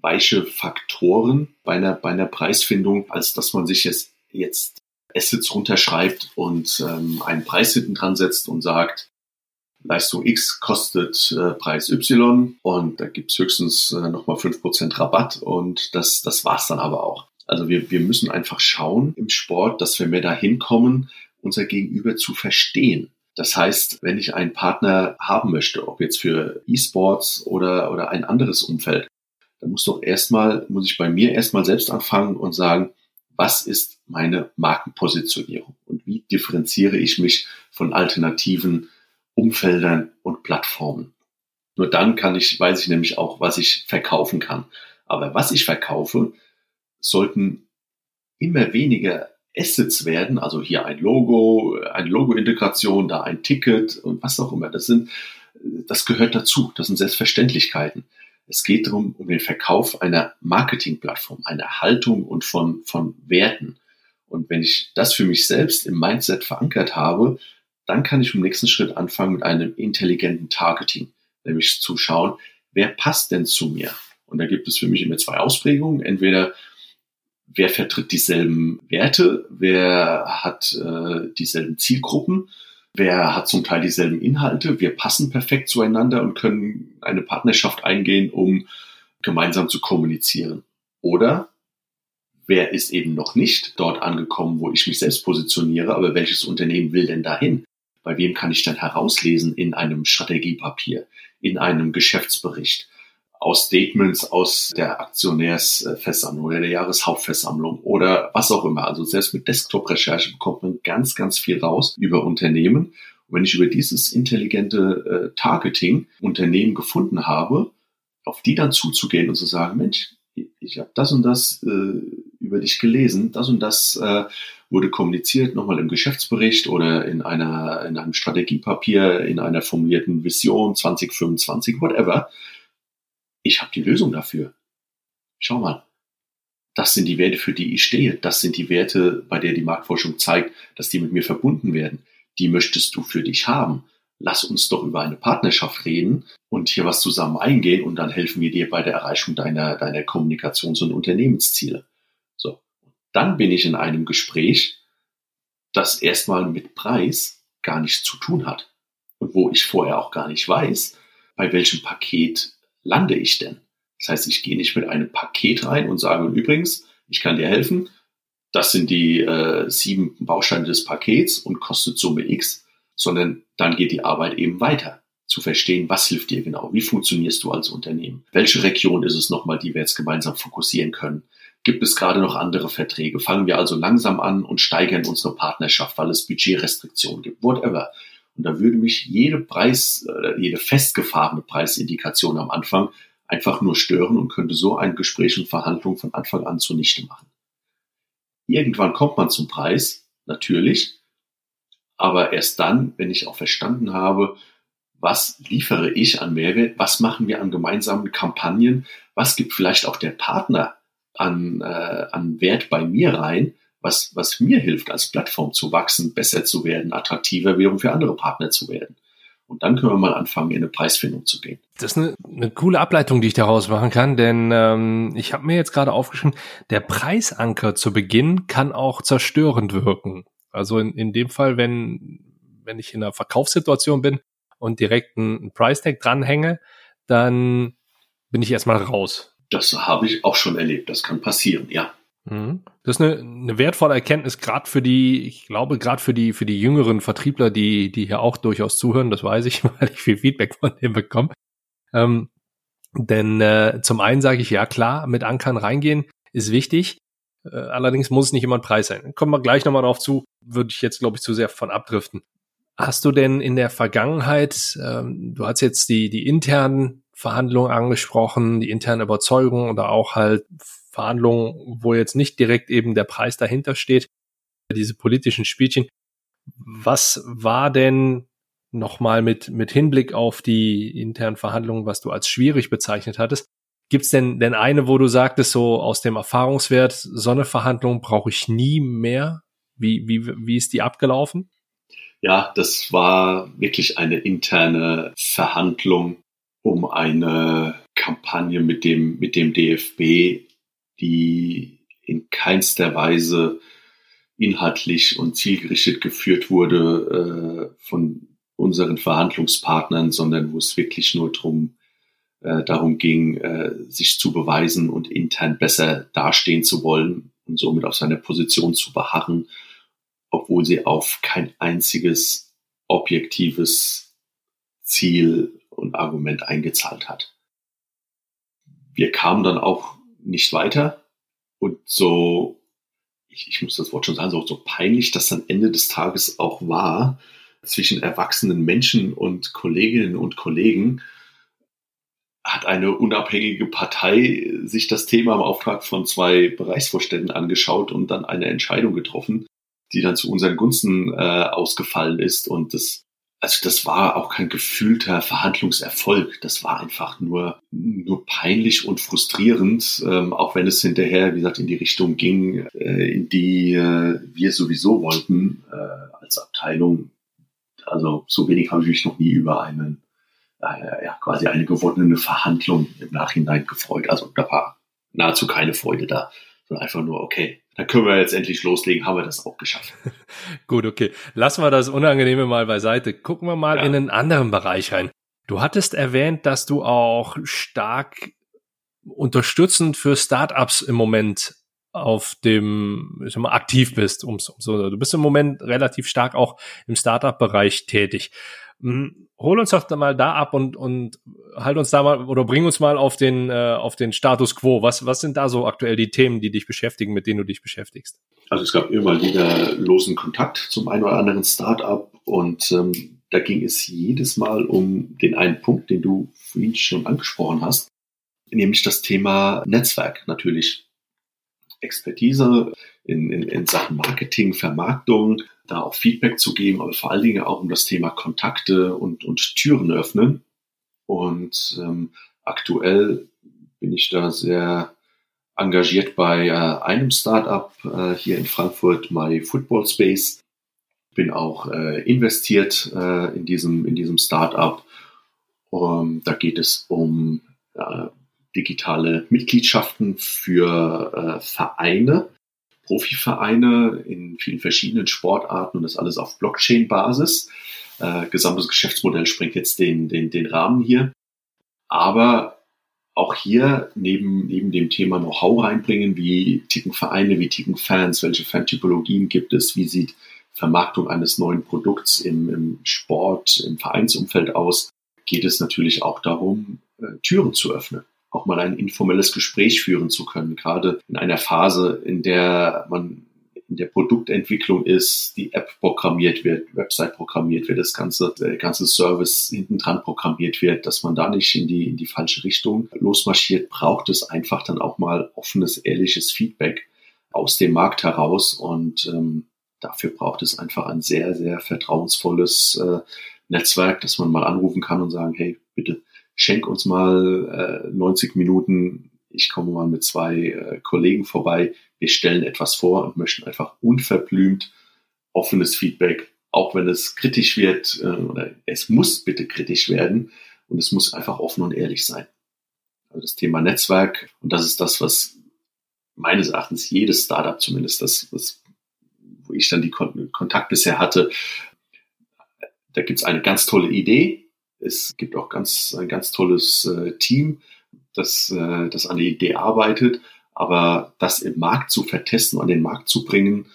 [SPEAKER 1] weiche Faktoren bei einer, bei einer Preisfindung, als dass man sich jetzt, jetzt Assets runterschreibt und ähm, einen Preis hinten dran setzt und sagt, Leistung X kostet äh, Preis Y und da gibt's höchstens äh, nochmal fünf Prozent Rabatt und das, das war's dann aber auch. Also wir, wir müssen einfach schauen im Sport, dass wir mehr dahin kommen, unser Gegenüber zu verstehen. Das heißt, wenn ich einen Partner haben möchte, ob jetzt für E-Sports oder, oder ein anderes Umfeld, dann muss doch erstmal, muss ich bei mir erstmal selbst anfangen und sagen, was ist meine Markenpositionierung und wie differenziere ich mich von alternativen Umfeldern und Plattformen. Nur dann kann ich, weiß ich nämlich auch, was ich verkaufen kann. Aber was ich verkaufe, sollten immer weniger Assets werden, also hier ein Logo, eine Logo-Integration, da ein Ticket und was auch immer. Das sind, das gehört dazu. Das sind Selbstverständlichkeiten. Es geht darum, um den Verkauf einer Marketingplattform, einer Haltung und von, von Werten. Und wenn ich das für mich selbst im Mindset verankert habe, dann kann ich im nächsten Schritt anfangen mit einem intelligenten Targeting, nämlich zu schauen, wer passt denn zu mir? Und da gibt es für mich immer zwei Ausprägungen. Entweder wer vertritt dieselben Werte, wer hat äh, dieselben Zielgruppen, wer hat zum Teil dieselben Inhalte, wir passen perfekt zueinander und können eine Partnerschaft eingehen, um gemeinsam zu kommunizieren. Oder wer ist eben noch nicht dort angekommen, wo ich mich selbst positioniere, aber welches Unternehmen will denn dahin? Bei wem kann ich dann herauslesen in einem Strategiepapier, in einem Geschäftsbericht? Aus Statements aus der Aktionärsversammlung oder der Jahreshauptversammlung oder was auch immer. Also selbst mit Desktop-Recherche bekommt man ganz, ganz viel raus über Unternehmen. Und wenn ich über dieses intelligente äh, Targeting Unternehmen gefunden habe, auf die dann zuzugehen und zu sagen, Mensch, ich habe das und das äh, über dich gelesen, das und das äh, wurde kommuniziert, nochmal im Geschäftsbericht oder in einer in einem Strategiepapier, in einer formulierten Vision 2025, whatever ich habe die Lösung dafür. Schau mal, das sind die Werte, für die ich stehe. Das sind die Werte, bei der die Marktforschung zeigt, dass die mit mir verbunden werden. Die möchtest du für dich haben. Lass uns doch über eine Partnerschaft reden und hier was zusammen eingehen und dann helfen wir dir bei der Erreichung deiner, deiner Kommunikations- und Unternehmensziele. So. Dann bin ich in einem Gespräch, das erstmal mit Preis gar nichts zu tun hat und wo ich vorher auch gar nicht weiß, bei welchem Paket lande ich denn? Das heißt, ich gehe nicht mit einem Paket rein und sage, übrigens, ich kann dir helfen, das sind die äh, sieben Bausteine des Pakets und kostet Summe X, sondern dann geht die Arbeit eben weiter zu verstehen, was hilft dir genau, wie funktionierst du als Unternehmen, welche Region ist es nochmal, die wir jetzt gemeinsam fokussieren können. Gibt es gerade noch andere Verträge? Fangen wir also langsam an und steigern unsere Partnerschaft, weil es Budgetrestriktionen gibt, whatever. Und da würde mich jede Preis, äh, jede festgefahrene Preisindikation am Anfang einfach nur stören und könnte so ein Gespräch und Verhandlung von Anfang an zunichte machen. Irgendwann kommt man zum Preis, natürlich, aber erst dann, wenn ich auch verstanden habe, was liefere ich an Mehrwert, was machen wir an gemeinsamen Kampagnen, was gibt vielleicht auch der Partner an, äh, an Wert bei mir rein, was, was mir hilft, als Plattform zu wachsen, besser zu werden, attraktiver wiederum für andere Partner zu werden. Und dann können wir mal anfangen, in eine Preisfindung zu gehen.
[SPEAKER 2] Das ist eine, eine coole Ableitung, die ich daraus machen kann, denn ähm, ich habe mir jetzt gerade aufgeschrieben, der Preisanker zu Beginn kann auch zerstörend wirken. Also in, in dem Fall, wenn, wenn ich in einer Verkaufssituation bin und direkt einen Price Tag dranhänge, dann bin ich erstmal raus.
[SPEAKER 1] Das habe ich auch schon erlebt. Das kann passieren, ja.
[SPEAKER 2] Mhm. Das ist eine, eine wertvolle Erkenntnis, gerade für die, ich glaube, gerade für die, für die jüngeren Vertriebler, die, die hier auch durchaus zuhören, das weiß ich, weil ich viel Feedback von denen bekomme. Ähm, denn äh, zum einen sage ich, ja klar, mit Ankern reingehen ist wichtig. Äh, allerdings muss es nicht immer ein Preis sein. Kommen wir gleich nochmal drauf zu, würde ich jetzt, glaube ich, zu sehr von abdriften. Hast du denn in der Vergangenheit, ähm, du hast jetzt die, die internen Verhandlungen angesprochen, die internen Überzeugungen oder auch halt Verhandlungen, wo jetzt nicht direkt eben der Preis dahinter steht, diese politischen Spielchen. Was war denn nochmal mit, mit Hinblick auf die internen Verhandlungen, was du als schwierig bezeichnet hattest? Gibt es denn, denn eine, wo du sagtest, so aus dem Erfahrungswert, so eine Verhandlung brauche ich nie mehr? Wie, wie, wie ist die abgelaufen?
[SPEAKER 1] Ja, das war wirklich eine interne Verhandlung um eine Kampagne mit dem, mit dem DFB, die in keinster Weise inhaltlich und zielgerichtet geführt wurde äh, von unseren Verhandlungspartnern, sondern wo es wirklich nur drum, äh, darum ging, äh, sich zu beweisen und intern besser dastehen zu wollen und somit auf seiner Position zu beharren, obwohl sie auf kein einziges objektives Ziel und Argument eingezahlt hat. Wir kamen dann auch nicht weiter und so, ich, ich muss das Wort schon sagen, so, so peinlich das am Ende des Tages auch war, zwischen erwachsenen Menschen und Kolleginnen und Kollegen, hat eine unabhängige Partei sich das Thema im Auftrag von zwei Bereichsvorständen angeschaut und dann eine Entscheidung getroffen, die dann zu unseren Gunsten äh, ausgefallen ist. Und das also das war auch kein gefühlter Verhandlungserfolg. Das war einfach nur, nur peinlich und frustrierend, ähm, auch wenn es hinterher, wie gesagt, in die Richtung ging, äh, in die äh, wir sowieso wollten äh, als Abteilung. Also so wenig habe ich mich noch nie über einen, äh, ja, quasi eine gewonnene Verhandlung im Nachhinein gefreut. Also da war nahezu keine Freude da, sondern einfach nur, okay, dann können wir jetzt endlich loslegen, haben wir das auch geschafft.
[SPEAKER 2] Gut, okay. Lassen wir das Unangenehme mal beiseite. Gucken wir mal ja. in einen anderen Bereich rein. Du hattest erwähnt, dass du auch stark unterstützend für Startups im Moment auf dem, ich sag mal, aktiv bist. Um's, so. Du bist im Moment relativ stark auch im Startup-Bereich tätig. Hm, hol uns doch mal da ab und, und halt uns da mal oder bring uns mal auf den, äh, auf den Status quo. Was, was sind da so aktuell die Themen, die dich beschäftigen, mit denen du dich beschäftigst?
[SPEAKER 1] Also es gab immer wieder losen Kontakt zum einen oder anderen Startup und ähm, da ging es jedes Mal um den einen Punkt, den du vorhin schon angesprochen hast, nämlich das Thema Netzwerk natürlich. Expertise in, in, in Sachen Marketing, Vermarktung, da auch Feedback zu geben, aber vor allen Dingen auch um das Thema Kontakte und, und Türen öffnen. Und ähm, aktuell bin ich da sehr engagiert bei äh, einem Startup äh, hier in Frankfurt, My Football Space. Bin auch äh, investiert äh, in diesem, in diesem Startup. Um, da geht es um äh, digitale Mitgliedschaften für äh, Vereine, Profivereine in vielen verschiedenen Sportarten und das alles auf Blockchain-Basis. Äh, gesamtes Geschäftsmodell springt jetzt den, den, den Rahmen hier. Aber auch hier neben, neben dem Thema Know-how reinbringen, wie ticken Vereine, wie ticken Fans, welche Fantypologien gibt es, wie sieht Vermarktung eines neuen Produkts im, im Sport, im Vereinsumfeld aus, geht es natürlich auch darum, äh, Türen zu öffnen auch mal ein informelles Gespräch führen zu können, gerade in einer Phase, in der man in der Produktentwicklung ist, die App programmiert wird, Website programmiert wird, das ganze, der ganze Service hinten dran programmiert wird, dass man da nicht in die, in die falsche Richtung losmarschiert, braucht es einfach dann auch mal offenes, ehrliches Feedback aus dem Markt heraus und ähm, dafür braucht es einfach ein sehr, sehr vertrauensvolles äh, Netzwerk, dass man mal anrufen kann und sagen, hey, bitte schenk uns mal äh, 90 Minuten, ich komme mal mit zwei äh, Kollegen vorbei, wir stellen etwas vor und möchten einfach unverblümt offenes Feedback, auch wenn es kritisch wird, äh, oder es muss bitte kritisch werden. Und es muss einfach offen und ehrlich sein. Also das Thema Netzwerk, und das ist das, was meines Erachtens jedes Startup zumindest, das, das wo ich dann die Kon Kontakt bisher hatte, da gibt es eine ganz tolle Idee, es gibt auch ganz, ein ganz tolles äh, Team, das, äh, das an der Idee arbeitet. Aber das im Markt zu vertesten, an den Markt zu bringen,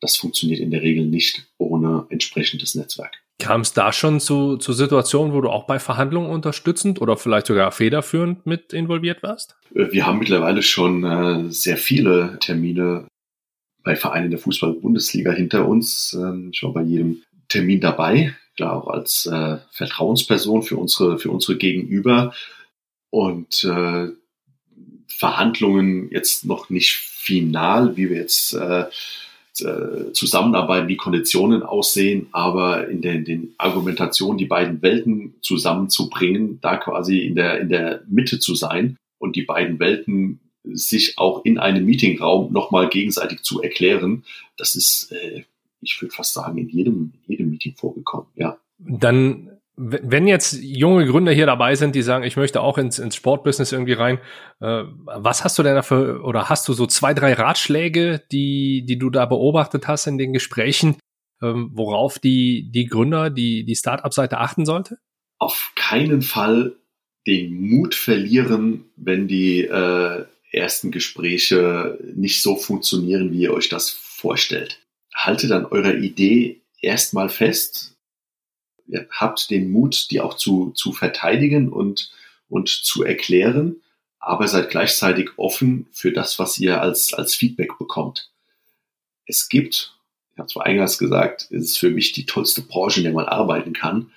[SPEAKER 1] das funktioniert in der Regel nicht ohne entsprechendes Netzwerk.
[SPEAKER 2] Kam es da schon zu, zu Situationen, wo du auch bei Verhandlungen unterstützend oder vielleicht sogar federführend mit involviert warst?
[SPEAKER 1] Äh, wir haben mittlerweile schon äh, sehr viele Termine bei Vereinen der Fußball-Bundesliga hinter uns. Ähm, ich war bei jedem Termin dabei, klar auch als äh, Vertrauensperson für unsere, für unsere Gegenüber. Und äh, Verhandlungen jetzt noch nicht final, wie wir jetzt äh, äh, zusammenarbeiten, die Konditionen aussehen, aber in den, den Argumentationen die beiden Welten zusammenzubringen, da quasi in der, in der Mitte zu sein und die beiden Welten sich auch in einem Meetingraum nochmal gegenseitig zu erklären, das ist, äh, ich würde fast sagen, in jedem, in jedem Meeting vorgekommen, ja.
[SPEAKER 2] Dann wenn jetzt junge Gründer hier dabei sind, die sagen, ich möchte auch ins, ins Sportbusiness irgendwie rein, äh, was hast du denn dafür oder hast du so zwei, drei Ratschläge, die, die du da beobachtet hast in den Gesprächen, ähm, worauf die, die Gründer, die, die Startup-Seite achten sollte?
[SPEAKER 1] Auf keinen Fall den Mut verlieren, wenn die äh, ersten Gespräche nicht so funktionieren, wie ihr euch das vorstellt. Haltet an eurer Idee erstmal fest, ihr habt den Mut, die auch zu, zu verteidigen und, und zu erklären, aber seid gleichzeitig offen für das, was ihr als, als Feedback bekommt. Es gibt, ich habe zwar eingangs gesagt, es ist für mich die tollste Branche, in der man arbeiten kann,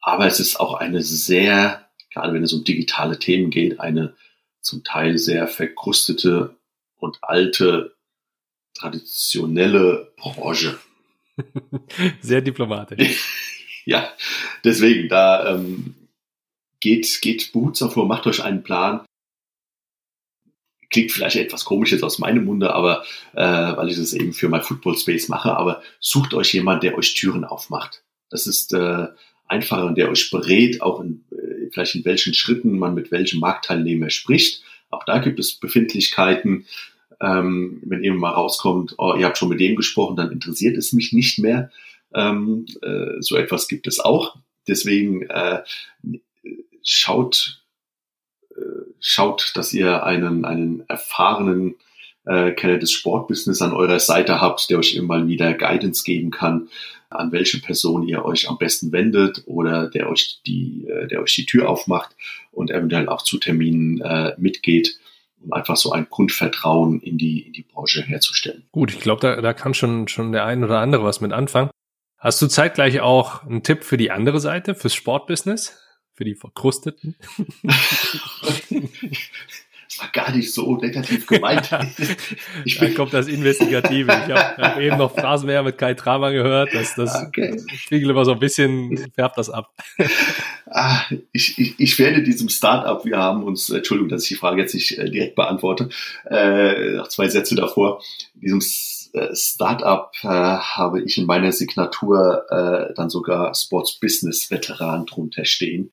[SPEAKER 1] aber es ist auch eine sehr, gerade wenn es um digitale Themen geht, eine zum Teil sehr verkrustete und alte, traditionelle Branche.
[SPEAKER 2] Sehr diplomatisch.
[SPEAKER 1] ja, deswegen, da ähm, geht, geht behutsam vor, macht euch einen Plan. Klingt vielleicht etwas komisch jetzt aus meinem Munde, aber äh, weil ich das eben für mein Football Space mache, aber sucht euch jemand, der euch Türen aufmacht. Das ist äh, einfacher und der euch berät, auch in, äh, vielleicht in welchen Schritten man mit welchem Marktteilnehmer spricht. Auch da gibt es Befindlichkeiten. Ähm, wenn eben mal rauskommt, oh, ihr habt schon mit dem gesprochen, dann interessiert es mich nicht mehr. Ähm, äh, so etwas gibt es auch. Deswegen äh, schaut, äh, schaut, dass ihr einen, einen erfahrenen äh, Kenner des Sportbusiness an eurer Seite habt, der euch immer wieder Guidance geben kann, an welche Person ihr euch am besten wendet oder der euch die, äh, der euch die Tür aufmacht und eventuell auch zu Terminen äh, mitgeht um einfach so ein Grundvertrauen in die, in die Branche herzustellen.
[SPEAKER 2] Gut, ich glaube, da, da kann schon, schon der ein oder andere was mit anfangen. Hast du zeitgleich auch einen Tipp für die andere Seite, fürs Sportbusiness? Für die Verkrusteten?
[SPEAKER 1] Das war gar nicht so negativ gemeint.
[SPEAKER 2] Ich bin, kommt das Investigative. Ich habe hab eben noch Phrasenmäher mit Kai Tramann gehört. Das, das okay. Spiegel immer so ein bisschen, färbt das ab.
[SPEAKER 1] Ah, ich, ich, ich werde diesem Startup, wir haben uns, Entschuldigung, dass ich die Frage jetzt nicht äh, direkt beantworte, äh, noch zwei Sätze davor, diesem äh, Startup äh, habe ich in meiner Signatur äh, dann sogar Sports Business Veteran drunter stehen.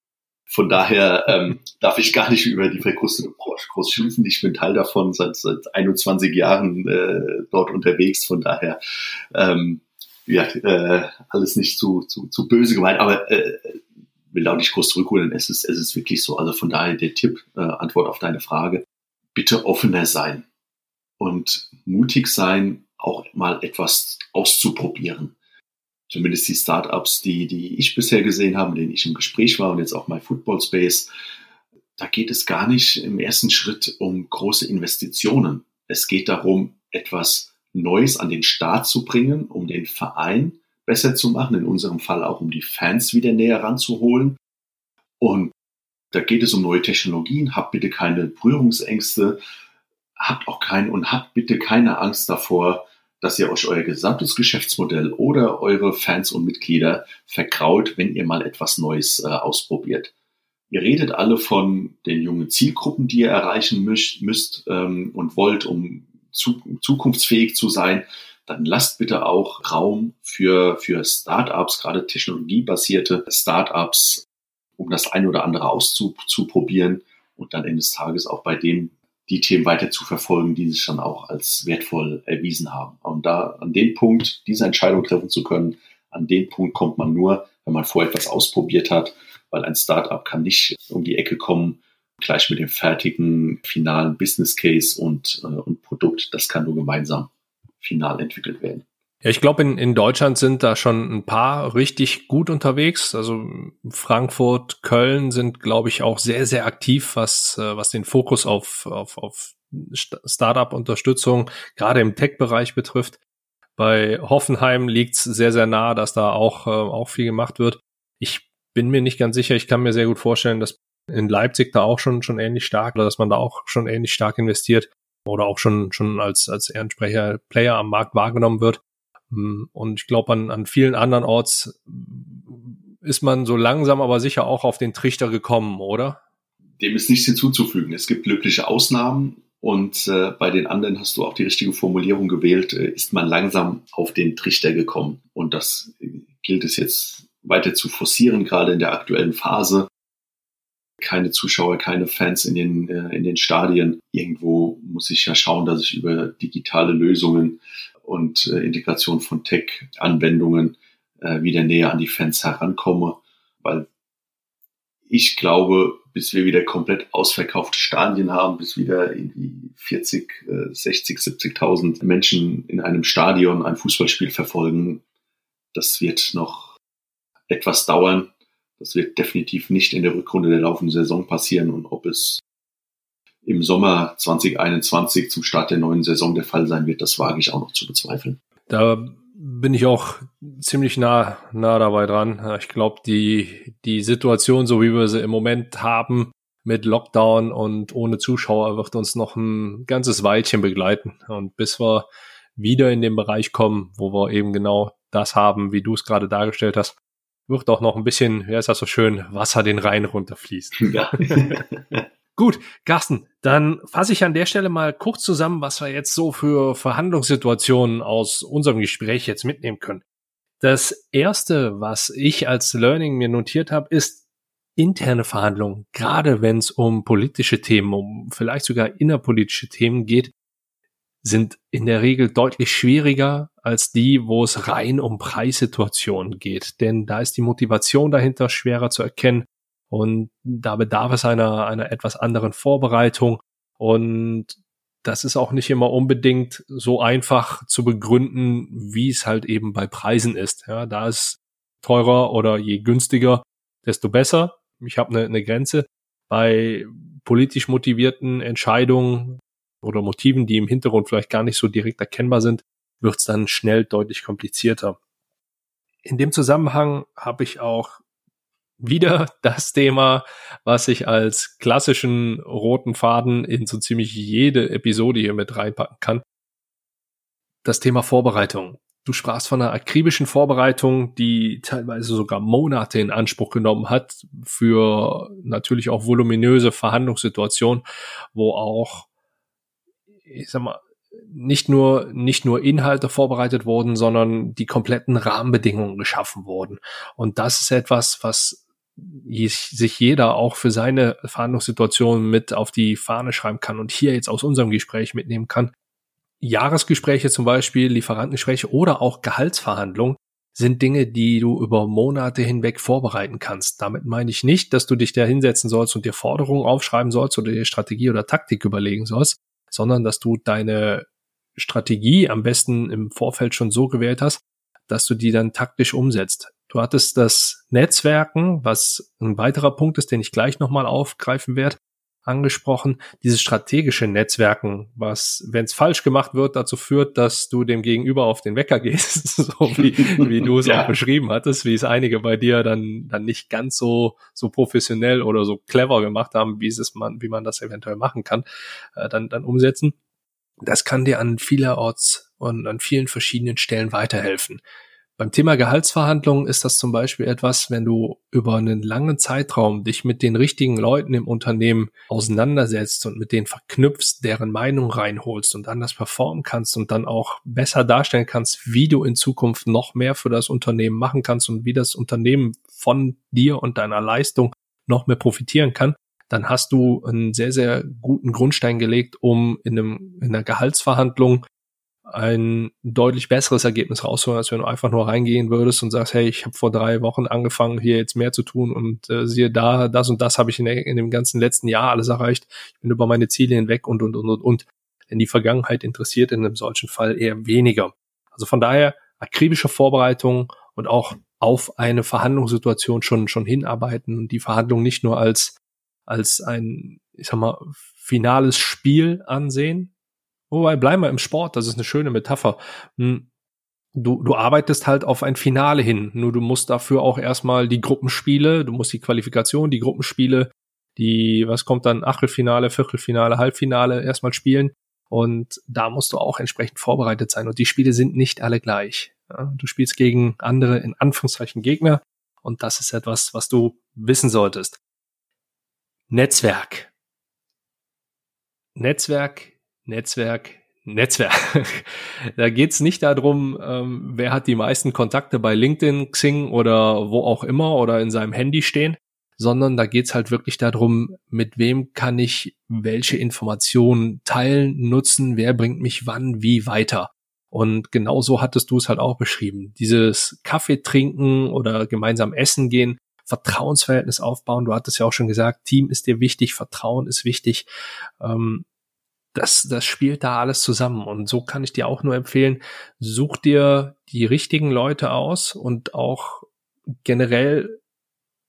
[SPEAKER 1] Von daher ähm, darf ich gar nicht über die verkrustete Branche groß schimpfen. Ich bin Teil davon, seit, seit 21 Jahren äh, dort unterwegs. Von daher ähm, ja, äh, alles nicht zu, zu, zu böse gemeint, aber äh, will auch nicht groß zurückholen. Es ist, es ist wirklich so. Also von daher der Tipp, äh, Antwort auf deine Frage. Bitte offener sein und mutig sein, auch mal etwas auszuprobieren zumindest die Startups, die, die ich bisher gesehen habe, mit denen ich im Gespräch war und jetzt auch mein Football Space, da geht es gar nicht im ersten Schritt um große Investitionen. Es geht darum, etwas Neues an den Start zu bringen, um den Verein besser zu machen, in unserem Fall auch um die Fans wieder näher ranzuholen. Und da geht es um neue Technologien. Habt bitte keine Berührungsängste, habt auch keine und habt bitte keine Angst davor, dass ihr euch euer gesamtes Geschäftsmodell oder eure Fans und Mitglieder verkraut, wenn ihr mal etwas Neues äh, ausprobiert. Ihr redet alle von den jungen Zielgruppen, die ihr erreichen müsst, müsst ähm, und wollt, um zu, zukunftsfähig zu sein. Dann lasst bitte auch Raum für, für Startups, gerade technologiebasierte Startups, um das eine oder andere auszuprobieren und dann Ende Tages auch bei dem die Themen weiter zu verfolgen, die sich dann auch als wertvoll erwiesen haben. Und da an den Punkt, diese Entscheidung treffen zu können, an den Punkt kommt man nur, wenn man vorher etwas ausprobiert hat, weil ein Startup kann nicht um die Ecke kommen gleich mit dem fertigen finalen Business Case und, äh, und Produkt. Das kann nur gemeinsam final entwickelt werden.
[SPEAKER 2] Ja, ich glaube, in, in Deutschland sind da schon ein paar richtig gut unterwegs. Also Frankfurt, Köln sind, glaube ich, auch sehr, sehr aktiv, was, äh, was den Fokus auf, auf, auf Startup-Unterstützung gerade im Tech-Bereich betrifft. Bei Hoffenheim liegt es sehr, sehr nah, dass da auch, äh, auch viel gemacht wird. Ich bin mir nicht ganz sicher. Ich kann mir sehr gut vorstellen, dass in Leipzig da auch schon, schon ähnlich stark oder dass man da auch schon ähnlich stark investiert oder auch schon, schon als, als Ehrensprecher Player am Markt wahrgenommen wird. Hm, und ich glaube, an, an vielen anderen Orts ist man so langsam aber sicher auch auf den Trichter gekommen, oder?
[SPEAKER 1] Dem ist nichts hinzuzufügen. Es gibt glückliche Ausnahmen und äh, bei den anderen hast du auch die richtige Formulierung gewählt, äh, ist man langsam auf den Trichter gekommen. Und das gilt es jetzt weiter zu forcieren, gerade in der aktuellen Phase. Keine Zuschauer, keine Fans in den, äh, in den Stadien. Irgendwo muss ich ja schauen, dass ich über digitale Lösungen und äh, Integration von Tech-Anwendungen äh, wieder näher an die Fans herankomme, weil ich glaube, bis wir wieder komplett ausverkaufte Stadien haben, bis wieder irgendwie 40, äh, 60, 70.000 Menschen in einem Stadion ein Fußballspiel verfolgen, das wird noch etwas dauern. Das wird definitiv nicht in der Rückrunde der laufenden Saison passieren und ob es im Sommer 2021 zum Start der neuen Saison der Fall sein wird, das wage ich auch noch zu bezweifeln.
[SPEAKER 2] Da bin ich auch ziemlich nah, nah dabei dran. Ich glaube, die, die Situation, so wie wir sie im Moment haben, mit Lockdown und ohne Zuschauer, wird uns noch ein ganzes Weilchen begleiten. Und bis wir wieder in den Bereich kommen, wo wir eben genau das haben, wie du es gerade dargestellt hast, wird auch noch ein bisschen, ja, ist das so schön, Wasser den Rhein runterfließt. Ja. Gut, Carsten, dann fasse ich an der Stelle mal kurz zusammen, was wir jetzt so für Verhandlungssituationen aus unserem Gespräch jetzt mitnehmen können. Das erste, was ich als Learning mir notiert habe, ist interne Verhandlungen. Gerade wenn es um politische Themen, um vielleicht sogar innerpolitische Themen geht, sind in der Regel deutlich schwieriger als die, wo es rein um Preissituationen geht. Denn da ist die Motivation dahinter schwerer zu erkennen. Und da bedarf es einer, einer etwas anderen Vorbereitung. Und das ist auch nicht immer unbedingt so einfach zu begründen, wie es halt eben bei Preisen ist. Ja, da ist teurer oder je günstiger, desto besser. Ich habe eine, eine Grenze. Bei politisch motivierten Entscheidungen oder Motiven, die im Hintergrund vielleicht gar nicht so direkt erkennbar sind, wird es dann schnell deutlich komplizierter. In dem Zusammenhang habe ich auch wieder das Thema, was ich als klassischen roten Faden in so ziemlich jede Episode hier mit reinpacken kann. Das Thema Vorbereitung. Du sprachst von einer akribischen Vorbereitung, die teilweise sogar Monate in Anspruch genommen hat für natürlich auch voluminöse Verhandlungssituationen, wo auch, ich sag mal, nicht nur, nicht nur Inhalte vorbereitet wurden, sondern die kompletten Rahmenbedingungen geschaffen wurden. Und das ist etwas, was sich jeder auch für seine Verhandlungssituation mit auf die Fahne schreiben kann und hier jetzt aus unserem Gespräch mitnehmen kann. Jahresgespräche zum Beispiel, Lieferantengespräche oder auch Gehaltsverhandlungen sind Dinge, die du über Monate hinweg vorbereiten kannst. Damit meine ich nicht, dass du dich da hinsetzen sollst und dir Forderungen aufschreiben sollst oder dir Strategie oder Taktik überlegen sollst, sondern dass du deine Strategie am besten im Vorfeld schon so gewählt hast, dass du die dann taktisch umsetzt. Du hattest das Netzwerken, was ein weiterer Punkt ist, den ich gleich nochmal aufgreifen werde, angesprochen. Dieses strategische Netzwerken, was, wenn es falsch gemacht wird, dazu führt, dass du dem Gegenüber auf den Wecker gehst, so wie, wie du es ja. auch beschrieben hattest, wie es einige bei dir dann, dann nicht ganz so, so professionell oder so clever gemacht haben, wie es man, wie man das eventuell machen kann, äh, dann, dann umsetzen. Das kann dir an vielerorts und an vielen verschiedenen Stellen weiterhelfen. Beim Thema Gehaltsverhandlungen ist das zum Beispiel etwas, wenn du über einen langen Zeitraum dich mit den richtigen Leuten im Unternehmen auseinandersetzt und mit denen verknüpfst, deren Meinung reinholst und anders performen kannst und dann auch besser darstellen kannst, wie du in Zukunft noch mehr für das Unternehmen machen kannst und wie das Unternehmen von dir und deiner Leistung noch mehr profitieren kann, dann hast du einen sehr, sehr guten Grundstein gelegt, um in, einem, in einer Gehaltsverhandlung ein deutlich besseres Ergebnis rausholen, als wenn du einfach nur reingehen würdest und sagst, hey, ich habe vor drei Wochen angefangen, hier jetzt mehr zu tun und äh, siehe da, das und das habe ich in, der, in dem ganzen letzten Jahr alles erreicht. Ich bin über meine Ziele hinweg und und und und und. Denn die Vergangenheit interessiert in einem solchen Fall eher weniger. Also von daher akribische Vorbereitung und auch auf eine Verhandlungssituation schon schon hinarbeiten und die Verhandlung nicht nur als als ein, ich sag mal, finales Spiel ansehen, Wobei, bleiben wir im Sport, das ist eine schöne Metapher. Hm, du, du arbeitest halt auf ein Finale hin. Nur du musst dafür auch erstmal die Gruppenspiele, du musst die Qualifikation, die Gruppenspiele, die, was kommt dann, Achtelfinale, Viertelfinale, Halbfinale erstmal spielen. Und da musst du auch entsprechend vorbereitet sein. Und die Spiele sind nicht alle gleich. Ja, du spielst gegen andere, in Anführungszeichen, Gegner. Und das ist etwas, was du wissen solltest. Netzwerk. Netzwerk Netzwerk, Netzwerk. da geht's nicht darum, ähm, wer hat die meisten Kontakte bei LinkedIn, Xing oder wo auch immer oder in seinem Handy stehen, sondern da geht's halt wirklich darum, mit wem kann ich welche Informationen teilen, nutzen, wer bringt mich wann, wie weiter. Und genauso hattest du es halt auch beschrieben. Dieses Kaffee trinken oder gemeinsam essen gehen, Vertrauensverhältnis aufbauen. Du hattest ja auch schon gesagt, Team ist dir wichtig, Vertrauen ist wichtig. Ähm, das, das spielt da alles zusammen. Und so kann ich dir auch nur empfehlen, such dir die richtigen Leute aus und auch generell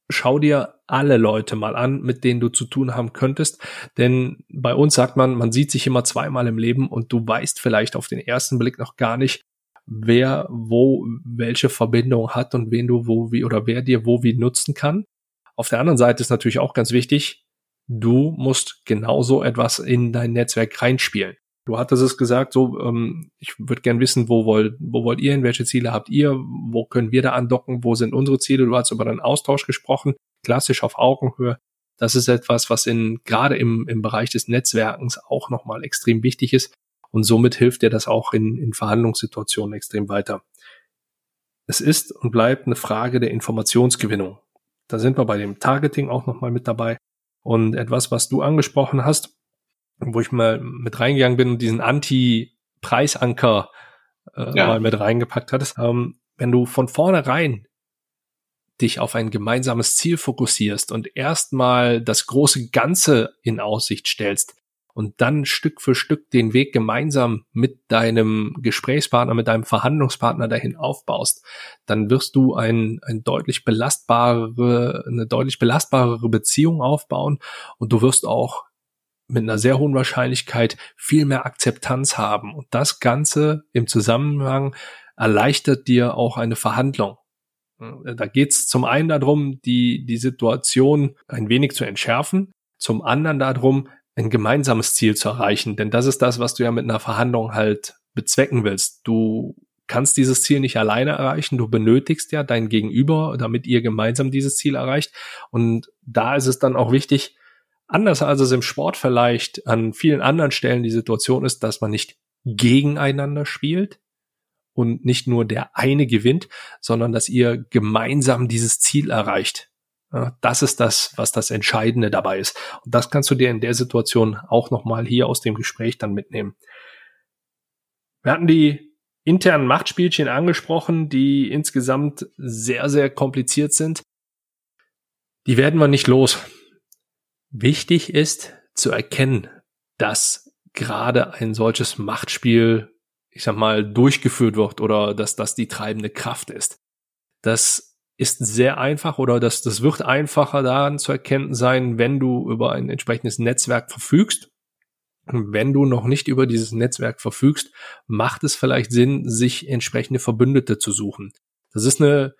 [SPEAKER 2] schau dir alle Leute mal an, mit denen du zu tun haben könntest. Denn bei uns sagt man, man sieht sich immer zweimal im Leben und du weißt vielleicht auf den ersten Blick noch gar nicht, wer wo welche Verbindung hat und wen du wo wie oder wer dir wo wie nutzen kann. Auf der anderen Seite ist natürlich auch ganz wichtig, du musst genauso etwas in dein Netzwerk reinspielen. Du hattest es gesagt, so, ähm, ich würde gern wissen, wo wollt, wo wollt ihr hin, welche Ziele habt ihr, wo können wir da andocken, wo sind unsere Ziele? Du hast über deinen Austausch gesprochen, klassisch auf Augenhöhe. Das ist etwas, was in, gerade im, im Bereich des Netzwerkens auch nochmal extrem wichtig ist. Und somit hilft dir das auch in, in Verhandlungssituationen extrem weiter. Es ist und bleibt eine Frage der Informationsgewinnung. Da sind wir bei dem Targeting auch nochmal mit dabei. Und etwas, was du angesprochen hast, wo ich mal mit reingegangen bin und diesen Anti-Preisanker äh, ja. mal mit reingepackt hattest, ähm, wenn du von vornherein dich auf ein gemeinsames Ziel fokussierst und erstmal das große Ganze in Aussicht stellst, und dann Stück für Stück den Weg gemeinsam mit deinem Gesprächspartner, mit deinem Verhandlungspartner dahin aufbaust, dann wirst du ein, ein deutlich belastbare, eine deutlich belastbarere Beziehung aufbauen und du wirst auch mit einer sehr hohen Wahrscheinlichkeit viel mehr Akzeptanz haben. Und das Ganze im Zusammenhang erleichtert dir auch eine Verhandlung. Da geht es zum einen darum, die, die Situation ein wenig zu entschärfen, zum anderen darum, ein gemeinsames Ziel zu erreichen. Denn das ist das, was du ja mit einer Verhandlung halt bezwecken willst. Du kannst dieses Ziel nicht alleine erreichen. Du benötigst ja dein Gegenüber, damit ihr gemeinsam dieses Ziel erreicht. Und da ist es dann auch wichtig, anders als es im Sport vielleicht an vielen anderen Stellen die Situation ist, dass man nicht gegeneinander spielt und nicht nur der eine gewinnt, sondern dass ihr gemeinsam dieses Ziel erreicht. Das ist das, was das Entscheidende dabei ist. Und das kannst du dir in der Situation auch nochmal hier aus dem Gespräch dann mitnehmen. Wir hatten die internen Machtspielchen angesprochen, die insgesamt sehr, sehr kompliziert sind. Die werden wir nicht los. Wichtig ist zu erkennen, dass gerade ein solches Machtspiel, ich sag mal, durchgeführt wird oder dass das die treibende Kraft ist. Das ist sehr einfach oder das, das wird einfacher daran zu erkennen sein, wenn du über ein entsprechendes Netzwerk verfügst. Wenn du noch nicht über dieses Netzwerk verfügst, macht es vielleicht Sinn, sich entsprechende Verbündete zu suchen. Das ist eine,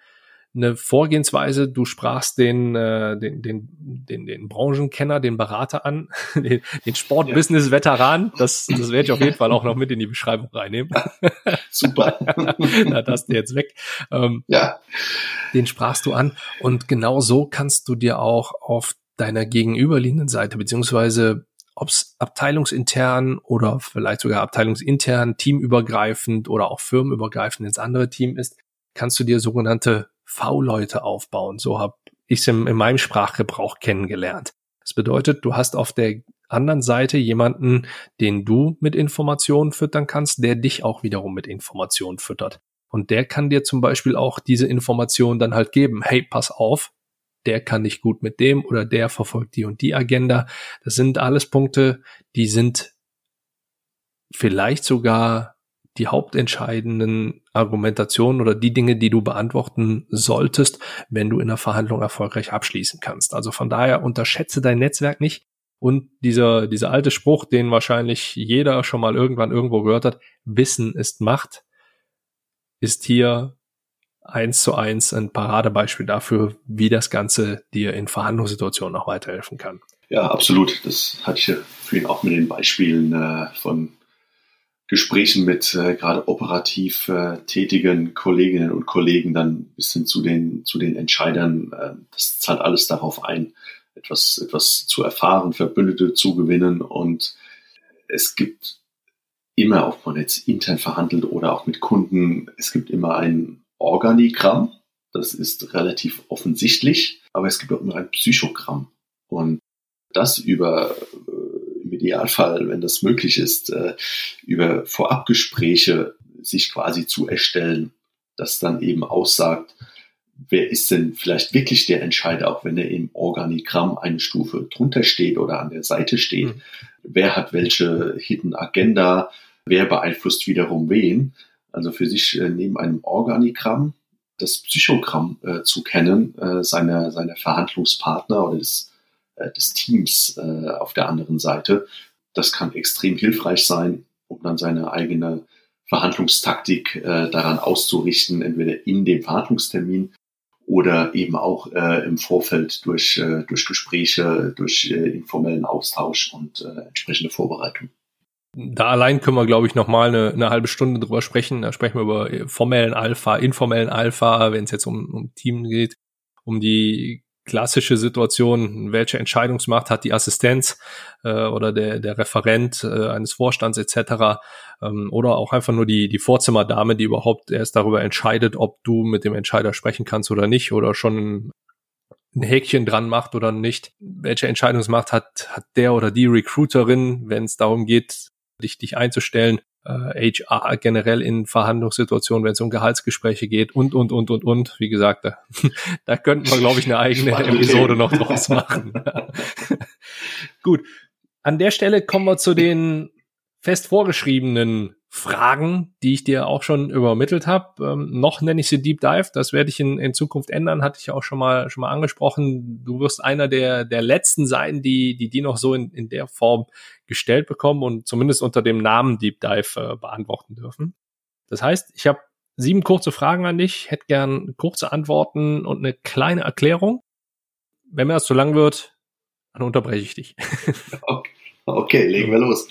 [SPEAKER 2] eine Vorgehensweise, du sprachst den, äh, den, den, den, den Branchenkenner, den Berater an, den, den Sportbusiness-Veteran. Das, das werde ich auf jeden Fall auch noch mit in die Beschreibung reinnehmen.
[SPEAKER 1] Super.
[SPEAKER 2] Na, das du jetzt weg. Ähm, ja. Den sprachst du an. Und genau so kannst du dir auch auf deiner gegenüberliegenden Seite, beziehungsweise ob es abteilungsintern oder vielleicht sogar abteilungsintern, teamübergreifend oder auch firmenübergreifend ins andere Team ist, kannst du dir sogenannte V-Leute aufbauen. So habe ich es in meinem Sprachgebrauch kennengelernt. Das bedeutet, du hast auf der anderen Seite jemanden, den du mit Informationen füttern kannst, der dich auch wiederum mit Informationen füttert. Und der kann dir zum Beispiel auch diese Information dann halt geben. Hey, pass auf, der kann nicht gut mit dem oder der verfolgt die und die Agenda. Das sind alles Punkte, die sind vielleicht sogar die hauptentscheidenden Argumentationen oder die Dinge, die du beantworten solltest, wenn du in der Verhandlung erfolgreich abschließen kannst. Also von daher unterschätze dein Netzwerk nicht. Und dieser, dieser alte Spruch, den wahrscheinlich jeder schon mal irgendwann irgendwo gehört hat, Wissen ist Macht, ist hier eins zu eins ein Paradebeispiel dafür, wie das Ganze dir in Verhandlungssituationen auch weiterhelfen kann.
[SPEAKER 1] Ja, absolut. Das hatte ich ja vorhin auch mit den Beispielen äh, von Gesprächen mit äh, gerade operativ äh, tätigen Kolleginnen und Kollegen dann bis hin zu den, zu den Entscheidern. Äh, das zahlt alles darauf ein, etwas, etwas zu erfahren, Verbündete zu gewinnen. Und es gibt immer, ob man jetzt intern verhandelt oder auch mit Kunden, es gibt immer ein Organigramm. Das ist relativ offensichtlich, aber es gibt auch immer ein Psychogramm. Und das über Idealfall, wenn das möglich ist, äh, über Vorabgespräche sich quasi zu erstellen, das dann eben aussagt, wer ist denn vielleicht wirklich der Entscheider, auch wenn er im Organigramm eine Stufe drunter steht oder an der Seite steht. Mhm. Wer hat welche Hidden Agenda, wer beeinflusst wiederum wen. Also für sich äh, neben einem Organigramm das Psychogramm äh, zu kennen, äh, seiner, seiner Verhandlungspartner oder des äh, des Teams äh, auf der anderen Seite. Das kann extrem hilfreich sein, um dann seine eigene Verhandlungstaktik äh, daran auszurichten, entweder in dem Verhandlungstermin oder eben auch im Vorfeld durch, durch Gespräche, durch informellen Austausch und entsprechende Vorbereitung.
[SPEAKER 2] Da allein können wir, glaube ich, nochmal eine, eine halbe Stunde drüber sprechen. Da sprechen wir über formellen Alpha, informellen Alpha, wenn es jetzt um, um Team geht, um die klassische Situation, welche Entscheidungsmacht hat die Assistenz äh, oder der, der Referent äh, eines Vorstands etc. Ähm, oder auch einfach nur die, die Vorzimmerdame, die überhaupt erst darüber entscheidet, ob du mit dem Entscheider sprechen kannst oder nicht oder schon ein Häkchen dran macht oder nicht. Welche Entscheidungsmacht hat, hat der oder die Recruiterin, wenn es darum geht, dich, dich einzustellen? Äh, HR generell in Verhandlungssituationen, wenn es um Gehaltsgespräche geht und, und, und, und, und. Wie gesagt, da, da könnten wir, glaube ich, eine eigene Episode noch draus machen. Gut. An der Stelle kommen wir zu den fest vorgeschriebenen Fragen, die ich dir auch schon übermittelt habe. Ähm, noch nenne ich sie Deep Dive. Das werde ich in, in Zukunft ändern, hatte ich auch schon mal schon mal angesprochen. Du wirst einer der der letzten sein, die die die noch so in, in der Form gestellt bekommen und zumindest unter dem Namen Deep Dive äh, beantworten dürfen. Das heißt, ich habe sieben kurze Fragen an dich, hätte gern kurze Antworten und eine kleine Erklärung. Wenn mir das zu lang wird, dann unterbreche ich dich.
[SPEAKER 1] okay, okay legen wir los.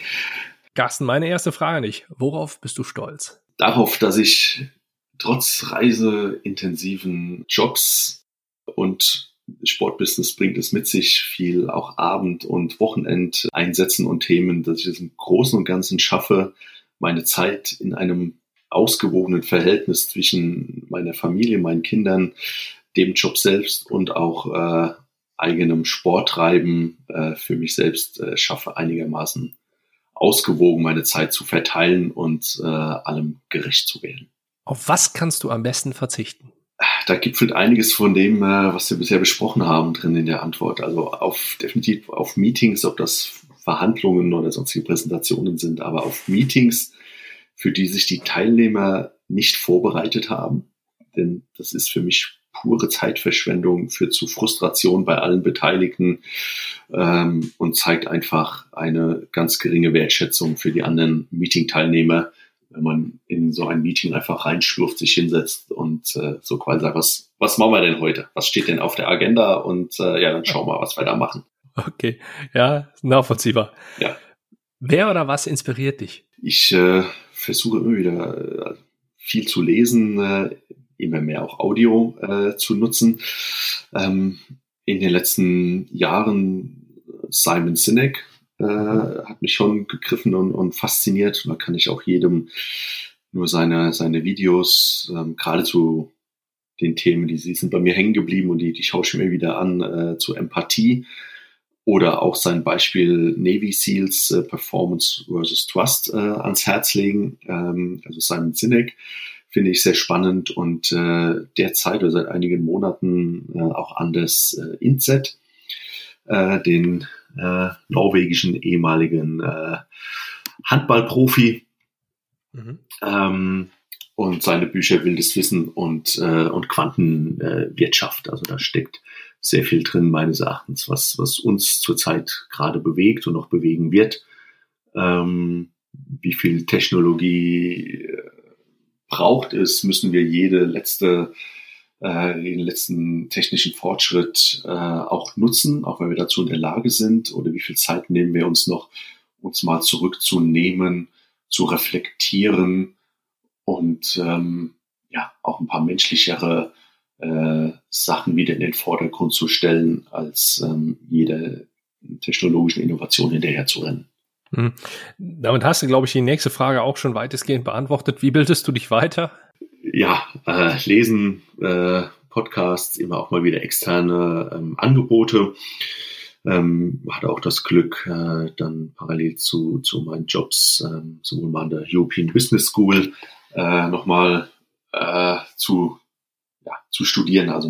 [SPEAKER 2] Carsten, meine erste Frage an dich. Worauf bist du stolz?
[SPEAKER 1] Darauf, dass ich trotz reiseintensiven Jobs und Sportbusiness bringt es mit sich, viel auch Abend- und Wochenendeinsätzen und Themen, dass ich es im Großen und Ganzen schaffe, meine Zeit in einem ausgewogenen Verhältnis zwischen meiner Familie, meinen Kindern, dem Job selbst und auch äh, eigenem Sporttreiben äh, für mich selbst äh, schaffe, einigermaßen ausgewogen meine Zeit zu verteilen und äh, allem gerecht zu werden.
[SPEAKER 2] Auf was kannst du am besten verzichten?
[SPEAKER 1] Da gipfelt einiges von dem, äh, was wir bisher besprochen haben, drin in der Antwort. Also auf definitiv auf Meetings, ob das Verhandlungen oder sonstige Präsentationen sind, aber auf Meetings, für die sich die Teilnehmer nicht vorbereitet haben. Denn das ist für mich pure Zeitverschwendung, führt zu Frustration bei allen Beteiligten ähm, und zeigt einfach eine ganz geringe Wertschätzung für die anderen Meeting-Teilnehmer, wenn man in so ein Meeting einfach reinschlurft, sich hinsetzt und äh, so quasi sagt, was, was machen wir denn heute? Was steht denn auf der Agenda? Und äh, ja, dann schauen wir, was wir da machen.
[SPEAKER 2] Okay, ja, nachvollziehbar.
[SPEAKER 1] Ja.
[SPEAKER 2] Wer oder was inspiriert dich?
[SPEAKER 1] Ich äh, versuche immer wieder äh, viel zu lesen, äh, immer mehr auch Audio äh, zu nutzen. Ähm, in den letzten Jahren Simon Sinek äh, hat mich schon gegriffen und, und fasziniert. Da kann ich auch jedem nur seine, seine Videos, ähm, gerade zu den Themen, die, die sind bei mir hängen geblieben und die, die schaue ich mir wieder an, äh, zu Empathie oder auch sein Beispiel Navy SEALs äh, Performance versus Trust äh, ans Herz legen, ähm, also Simon Sinek, finde ich sehr spannend und äh, derzeit oder seit einigen Monaten äh, auch Anders äh, Inzet, äh, den äh, norwegischen ehemaligen äh, Handballprofi. Mhm. Ähm, und seine Bücher Wildes Wissen und, äh, und Quantenwirtschaft. also da steckt sehr viel drin, meines Erachtens, was, was uns zurzeit gerade bewegt und noch bewegen wird. Ähm, wie viel Technologie äh, braucht es, müssen wir jede letzte, äh, jeden letzten technischen Fortschritt äh, auch nutzen, auch wenn wir dazu in der Lage sind, oder wie viel Zeit nehmen wir uns noch, uns mal zurückzunehmen, zu reflektieren und ähm, ja, auch ein paar menschlichere äh, Sachen wieder in den Vordergrund zu stellen, als ähm, jede technologischen Innovation hinterher zu rennen.
[SPEAKER 2] Hm. Damit hast du, glaube ich, die nächste Frage auch schon weitestgehend beantwortet. Wie bildest du dich weiter?
[SPEAKER 1] Ja, äh, lesen, äh, Podcasts, immer auch mal wieder externe ähm, Angebote. Ähm, hatte auch das Glück, äh, dann parallel zu, zu meinen Jobs, ähm, sowohl mal an der European Business School äh, nochmal äh, zu ja, zu studieren, also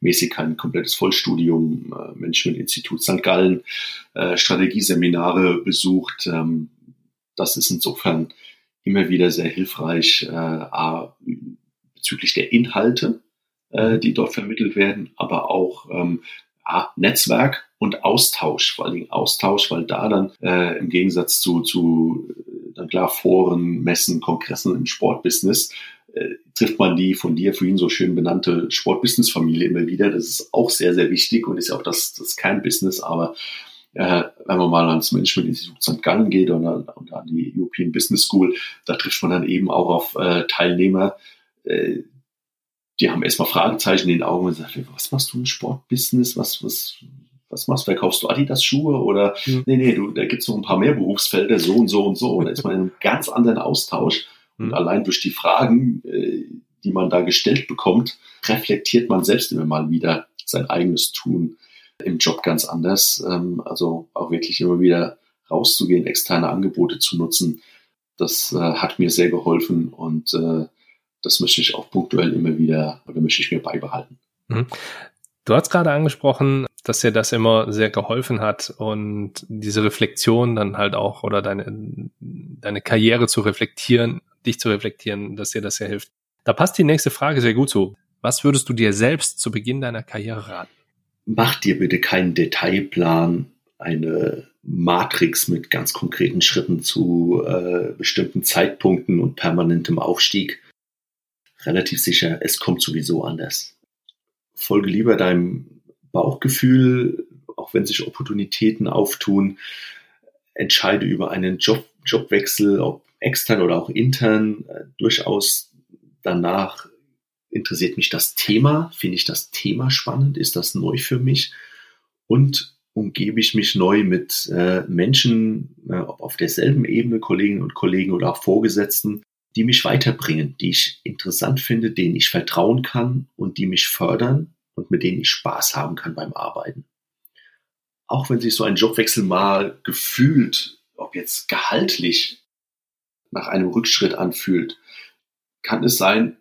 [SPEAKER 1] managementmäßig kein komplettes Vollstudium, äh, Management-Institut St. Gallen, äh, Strategieseminare besucht. Ähm, das ist insofern immer wieder sehr hilfreich äh, A, bezüglich der Inhalte, äh, die dort vermittelt werden, aber auch ähm, A, Netzwerk und Austausch, vor allen Dingen Austausch, weil da dann äh, im Gegensatz zu, zu äh, dann klar Foren, Messen, Kongressen im Sportbusiness äh, trifft man die von dir vorhin so schön benannte Sportbusiness-Familie immer wieder. Das ist auch sehr, sehr wichtig und ist ja auch das, das Kernbusiness. Aber äh, wenn man mal ans Management-Institut St. Gallen geht und an, und an, die European Business School, da trifft man dann eben auch auf äh, Teilnehmer, äh, die haben erstmal Fragezeichen in den Augen und sagen, was machst du im Sportbusiness? Was, was, was machst du? Verkaufst du Adidas-Schuhe? Oder mhm. nee, nee, du, da gibt's noch ein paar mehr Berufsfelder, so und so und so. Und da ist man in einem ganz anderen Austausch. Und mhm. allein durch die Fragen, äh, die man da gestellt bekommt, reflektiert man selbst immer mal wieder sein eigenes Tun im Job ganz anders. Ähm, also auch wirklich immer wieder rauszugehen, externe Angebote zu nutzen. Das äh, hat mir sehr geholfen und äh, das möchte ich auch punktuell immer wieder oder möchte ich mir beibehalten. Mhm.
[SPEAKER 2] Du hast gerade angesprochen, dass dir das immer sehr geholfen hat und diese Reflexion dann halt auch oder deine, deine Karriere zu reflektieren dich zu reflektieren, dass dir das sehr hilft. Da passt die nächste Frage sehr gut zu. Was würdest du dir selbst zu Beginn deiner Karriere raten?
[SPEAKER 1] Mach dir bitte keinen Detailplan, eine Matrix mit ganz konkreten Schritten zu äh, bestimmten Zeitpunkten und permanentem Aufstieg. Relativ sicher, es kommt sowieso anders. Folge lieber deinem Bauchgefühl, auch wenn sich Opportunitäten auftun. Entscheide über einen Job, Jobwechsel, ob extern oder auch intern äh, durchaus danach interessiert mich das Thema, finde ich das Thema spannend, ist das neu für mich und umgebe ich mich neu mit äh, Menschen, äh, ob auf derselben Ebene, Kolleginnen und Kollegen oder auch Vorgesetzten, die mich weiterbringen, die ich interessant finde, denen ich vertrauen kann und die mich fördern und mit denen ich Spaß haben kann beim Arbeiten. Auch wenn sich so ein Jobwechsel mal gefühlt, ob jetzt gehaltlich nach einem Rückschritt anfühlt, kann es sein,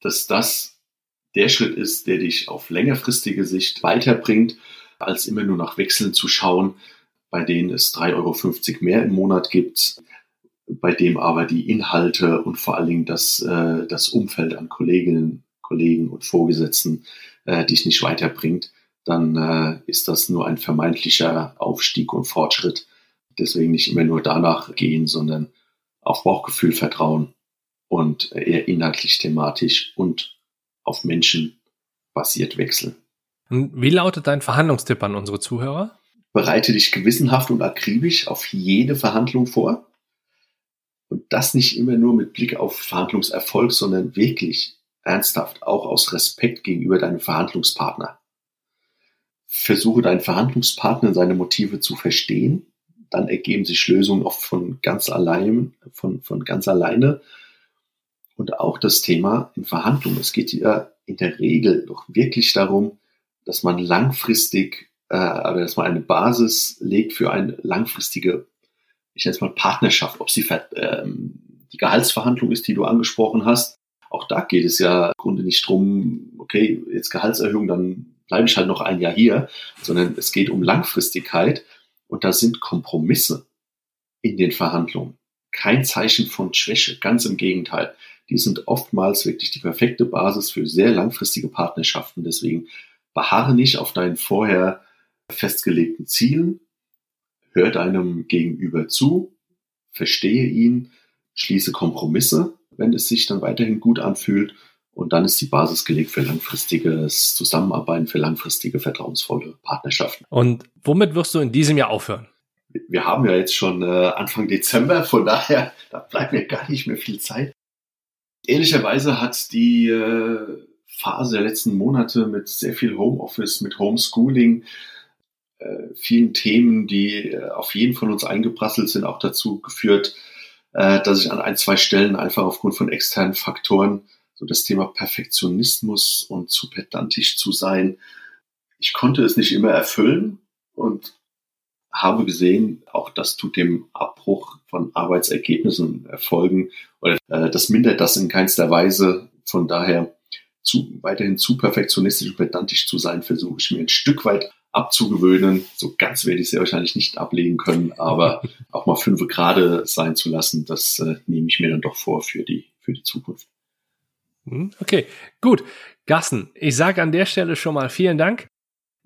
[SPEAKER 1] dass das der Schritt ist, der dich auf längerfristige Sicht weiterbringt, als immer nur nach Wechseln zu schauen, bei denen es 3,50 Euro mehr im Monat gibt, bei dem aber die Inhalte und vor allen Dingen das, äh, das Umfeld an Kolleginnen, Kollegen und Vorgesetzten äh, dich nicht weiterbringt, dann äh, ist das nur ein vermeintlicher Aufstieg und Fortschritt. Deswegen nicht immer nur danach gehen, sondern auf Bauchgefühl vertrauen und eher inhaltlich thematisch und auf Menschen basiert wechseln.
[SPEAKER 2] Wie lautet dein Verhandlungstipp an unsere Zuhörer?
[SPEAKER 1] Bereite dich gewissenhaft und akribisch auf jede Verhandlung vor. Und das nicht immer nur mit Blick auf Verhandlungserfolg, sondern wirklich ernsthaft, auch aus Respekt gegenüber deinem Verhandlungspartner. Versuche deinen Verhandlungspartner seine Motive zu verstehen dann ergeben sich Lösungen oft von ganz allein, von, von ganz alleine. Und auch das Thema in Verhandlungen. Es geht ja in der Regel doch wirklich darum, dass man langfristig äh, aber dass man eine Basis legt für eine langfristige, ich nenne es mal Partnerschaft, ob sie ähm, die Gehaltsverhandlung ist, die du angesprochen hast. Auch da geht es ja im Grunde nicht drum, okay, jetzt Gehaltserhöhung, dann bleibe ich halt noch ein Jahr hier, sondern es geht um Langfristigkeit und da sind Kompromisse in den Verhandlungen kein Zeichen von Schwäche, ganz im Gegenteil. Die sind oftmals wirklich die perfekte Basis für sehr langfristige Partnerschaften. Deswegen beharre nicht auf deinen vorher festgelegten Zielen, hör deinem Gegenüber zu, verstehe ihn, schließe Kompromisse, wenn es sich dann weiterhin gut anfühlt und dann ist die Basis gelegt für langfristiges Zusammenarbeiten, für langfristige vertrauensvolle Partnerschaften.
[SPEAKER 2] Und womit wirst du in diesem Jahr aufhören?
[SPEAKER 1] Wir haben ja jetzt schon äh, Anfang Dezember, von daher da bleibt mir gar nicht mehr viel Zeit. Ehrlicherweise hat die äh, Phase der letzten Monate mit sehr viel Homeoffice, mit Homeschooling, äh, vielen Themen, die äh, auf jeden von uns eingeprasselt sind, auch dazu geführt, äh, dass ich an ein, zwei Stellen einfach aufgrund von externen Faktoren so das Thema Perfektionismus und zu pedantisch zu sein, ich konnte es nicht immer erfüllen und habe gesehen, auch das tut dem Abbruch von Arbeitsergebnissen, Erfolgen oder äh, das mindert das in keinster Weise. Von daher zu, weiterhin zu perfektionistisch und pedantisch zu sein, versuche ich mir ein Stück weit abzugewöhnen. So ganz werde ich sehr wahrscheinlich nicht ablegen können, aber auch mal fünf Grade sein zu lassen, das äh, nehme ich mir dann doch vor für die, für die Zukunft.
[SPEAKER 2] Hm, okay, gut. Gassen, ich sage an der Stelle schon mal vielen Dank.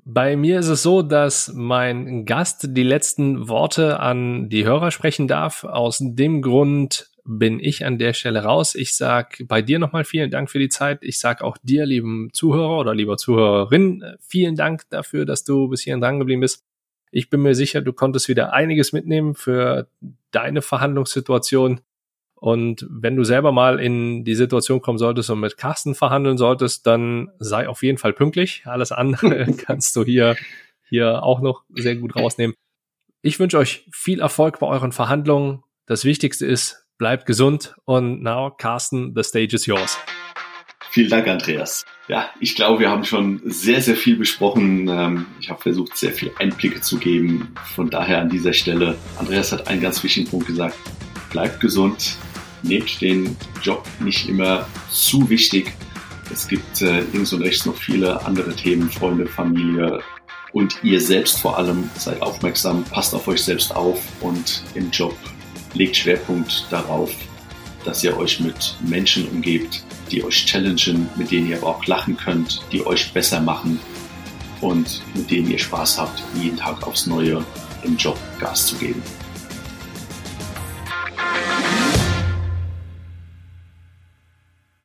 [SPEAKER 2] Bei mir ist es so, dass mein Gast die letzten Worte an die Hörer sprechen darf. Aus dem Grund bin ich an der Stelle raus. Ich sag bei dir nochmal vielen Dank für die Zeit. Ich sag auch dir, lieben Zuhörer oder lieber Zuhörerin, vielen Dank dafür, dass du bis hierhin dran geblieben bist. Ich bin mir sicher, du konntest wieder einiges mitnehmen für deine Verhandlungssituation. Und wenn du selber mal in die Situation kommen solltest und mit Carsten verhandeln solltest, dann sei auf jeden Fall pünktlich. Alles andere kannst du hier, hier auch noch sehr gut rausnehmen. Ich wünsche euch viel Erfolg bei euren Verhandlungen. Das Wichtigste ist, bleibt gesund und now, Carsten, the stage is yours.
[SPEAKER 1] Vielen Dank, Andreas. Ja, ich glaube, wir haben schon sehr, sehr viel besprochen. Ähm, ich habe versucht, sehr viel Einblicke zu geben. Von daher an dieser Stelle, Andreas hat einen ganz wichtigen Punkt gesagt. Bleibt gesund, nehmt den Job nicht immer zu wichtig. Es gibt äh, links und rechts noch viele andere Themen, Freunde, Familie und ihr selbst vor allem. Seid aufmerksam, passt auf euch selbst auf und im Job legt Schwerpunkt darauf, dass ihr euch mit Menschen umgebt, die euch challengen, mit denen ihr aber auch lachen könnt, die euch besser machen und mit denen ihr Spaß habt, jeden Tag aufs Neue im Job Gas zu geben.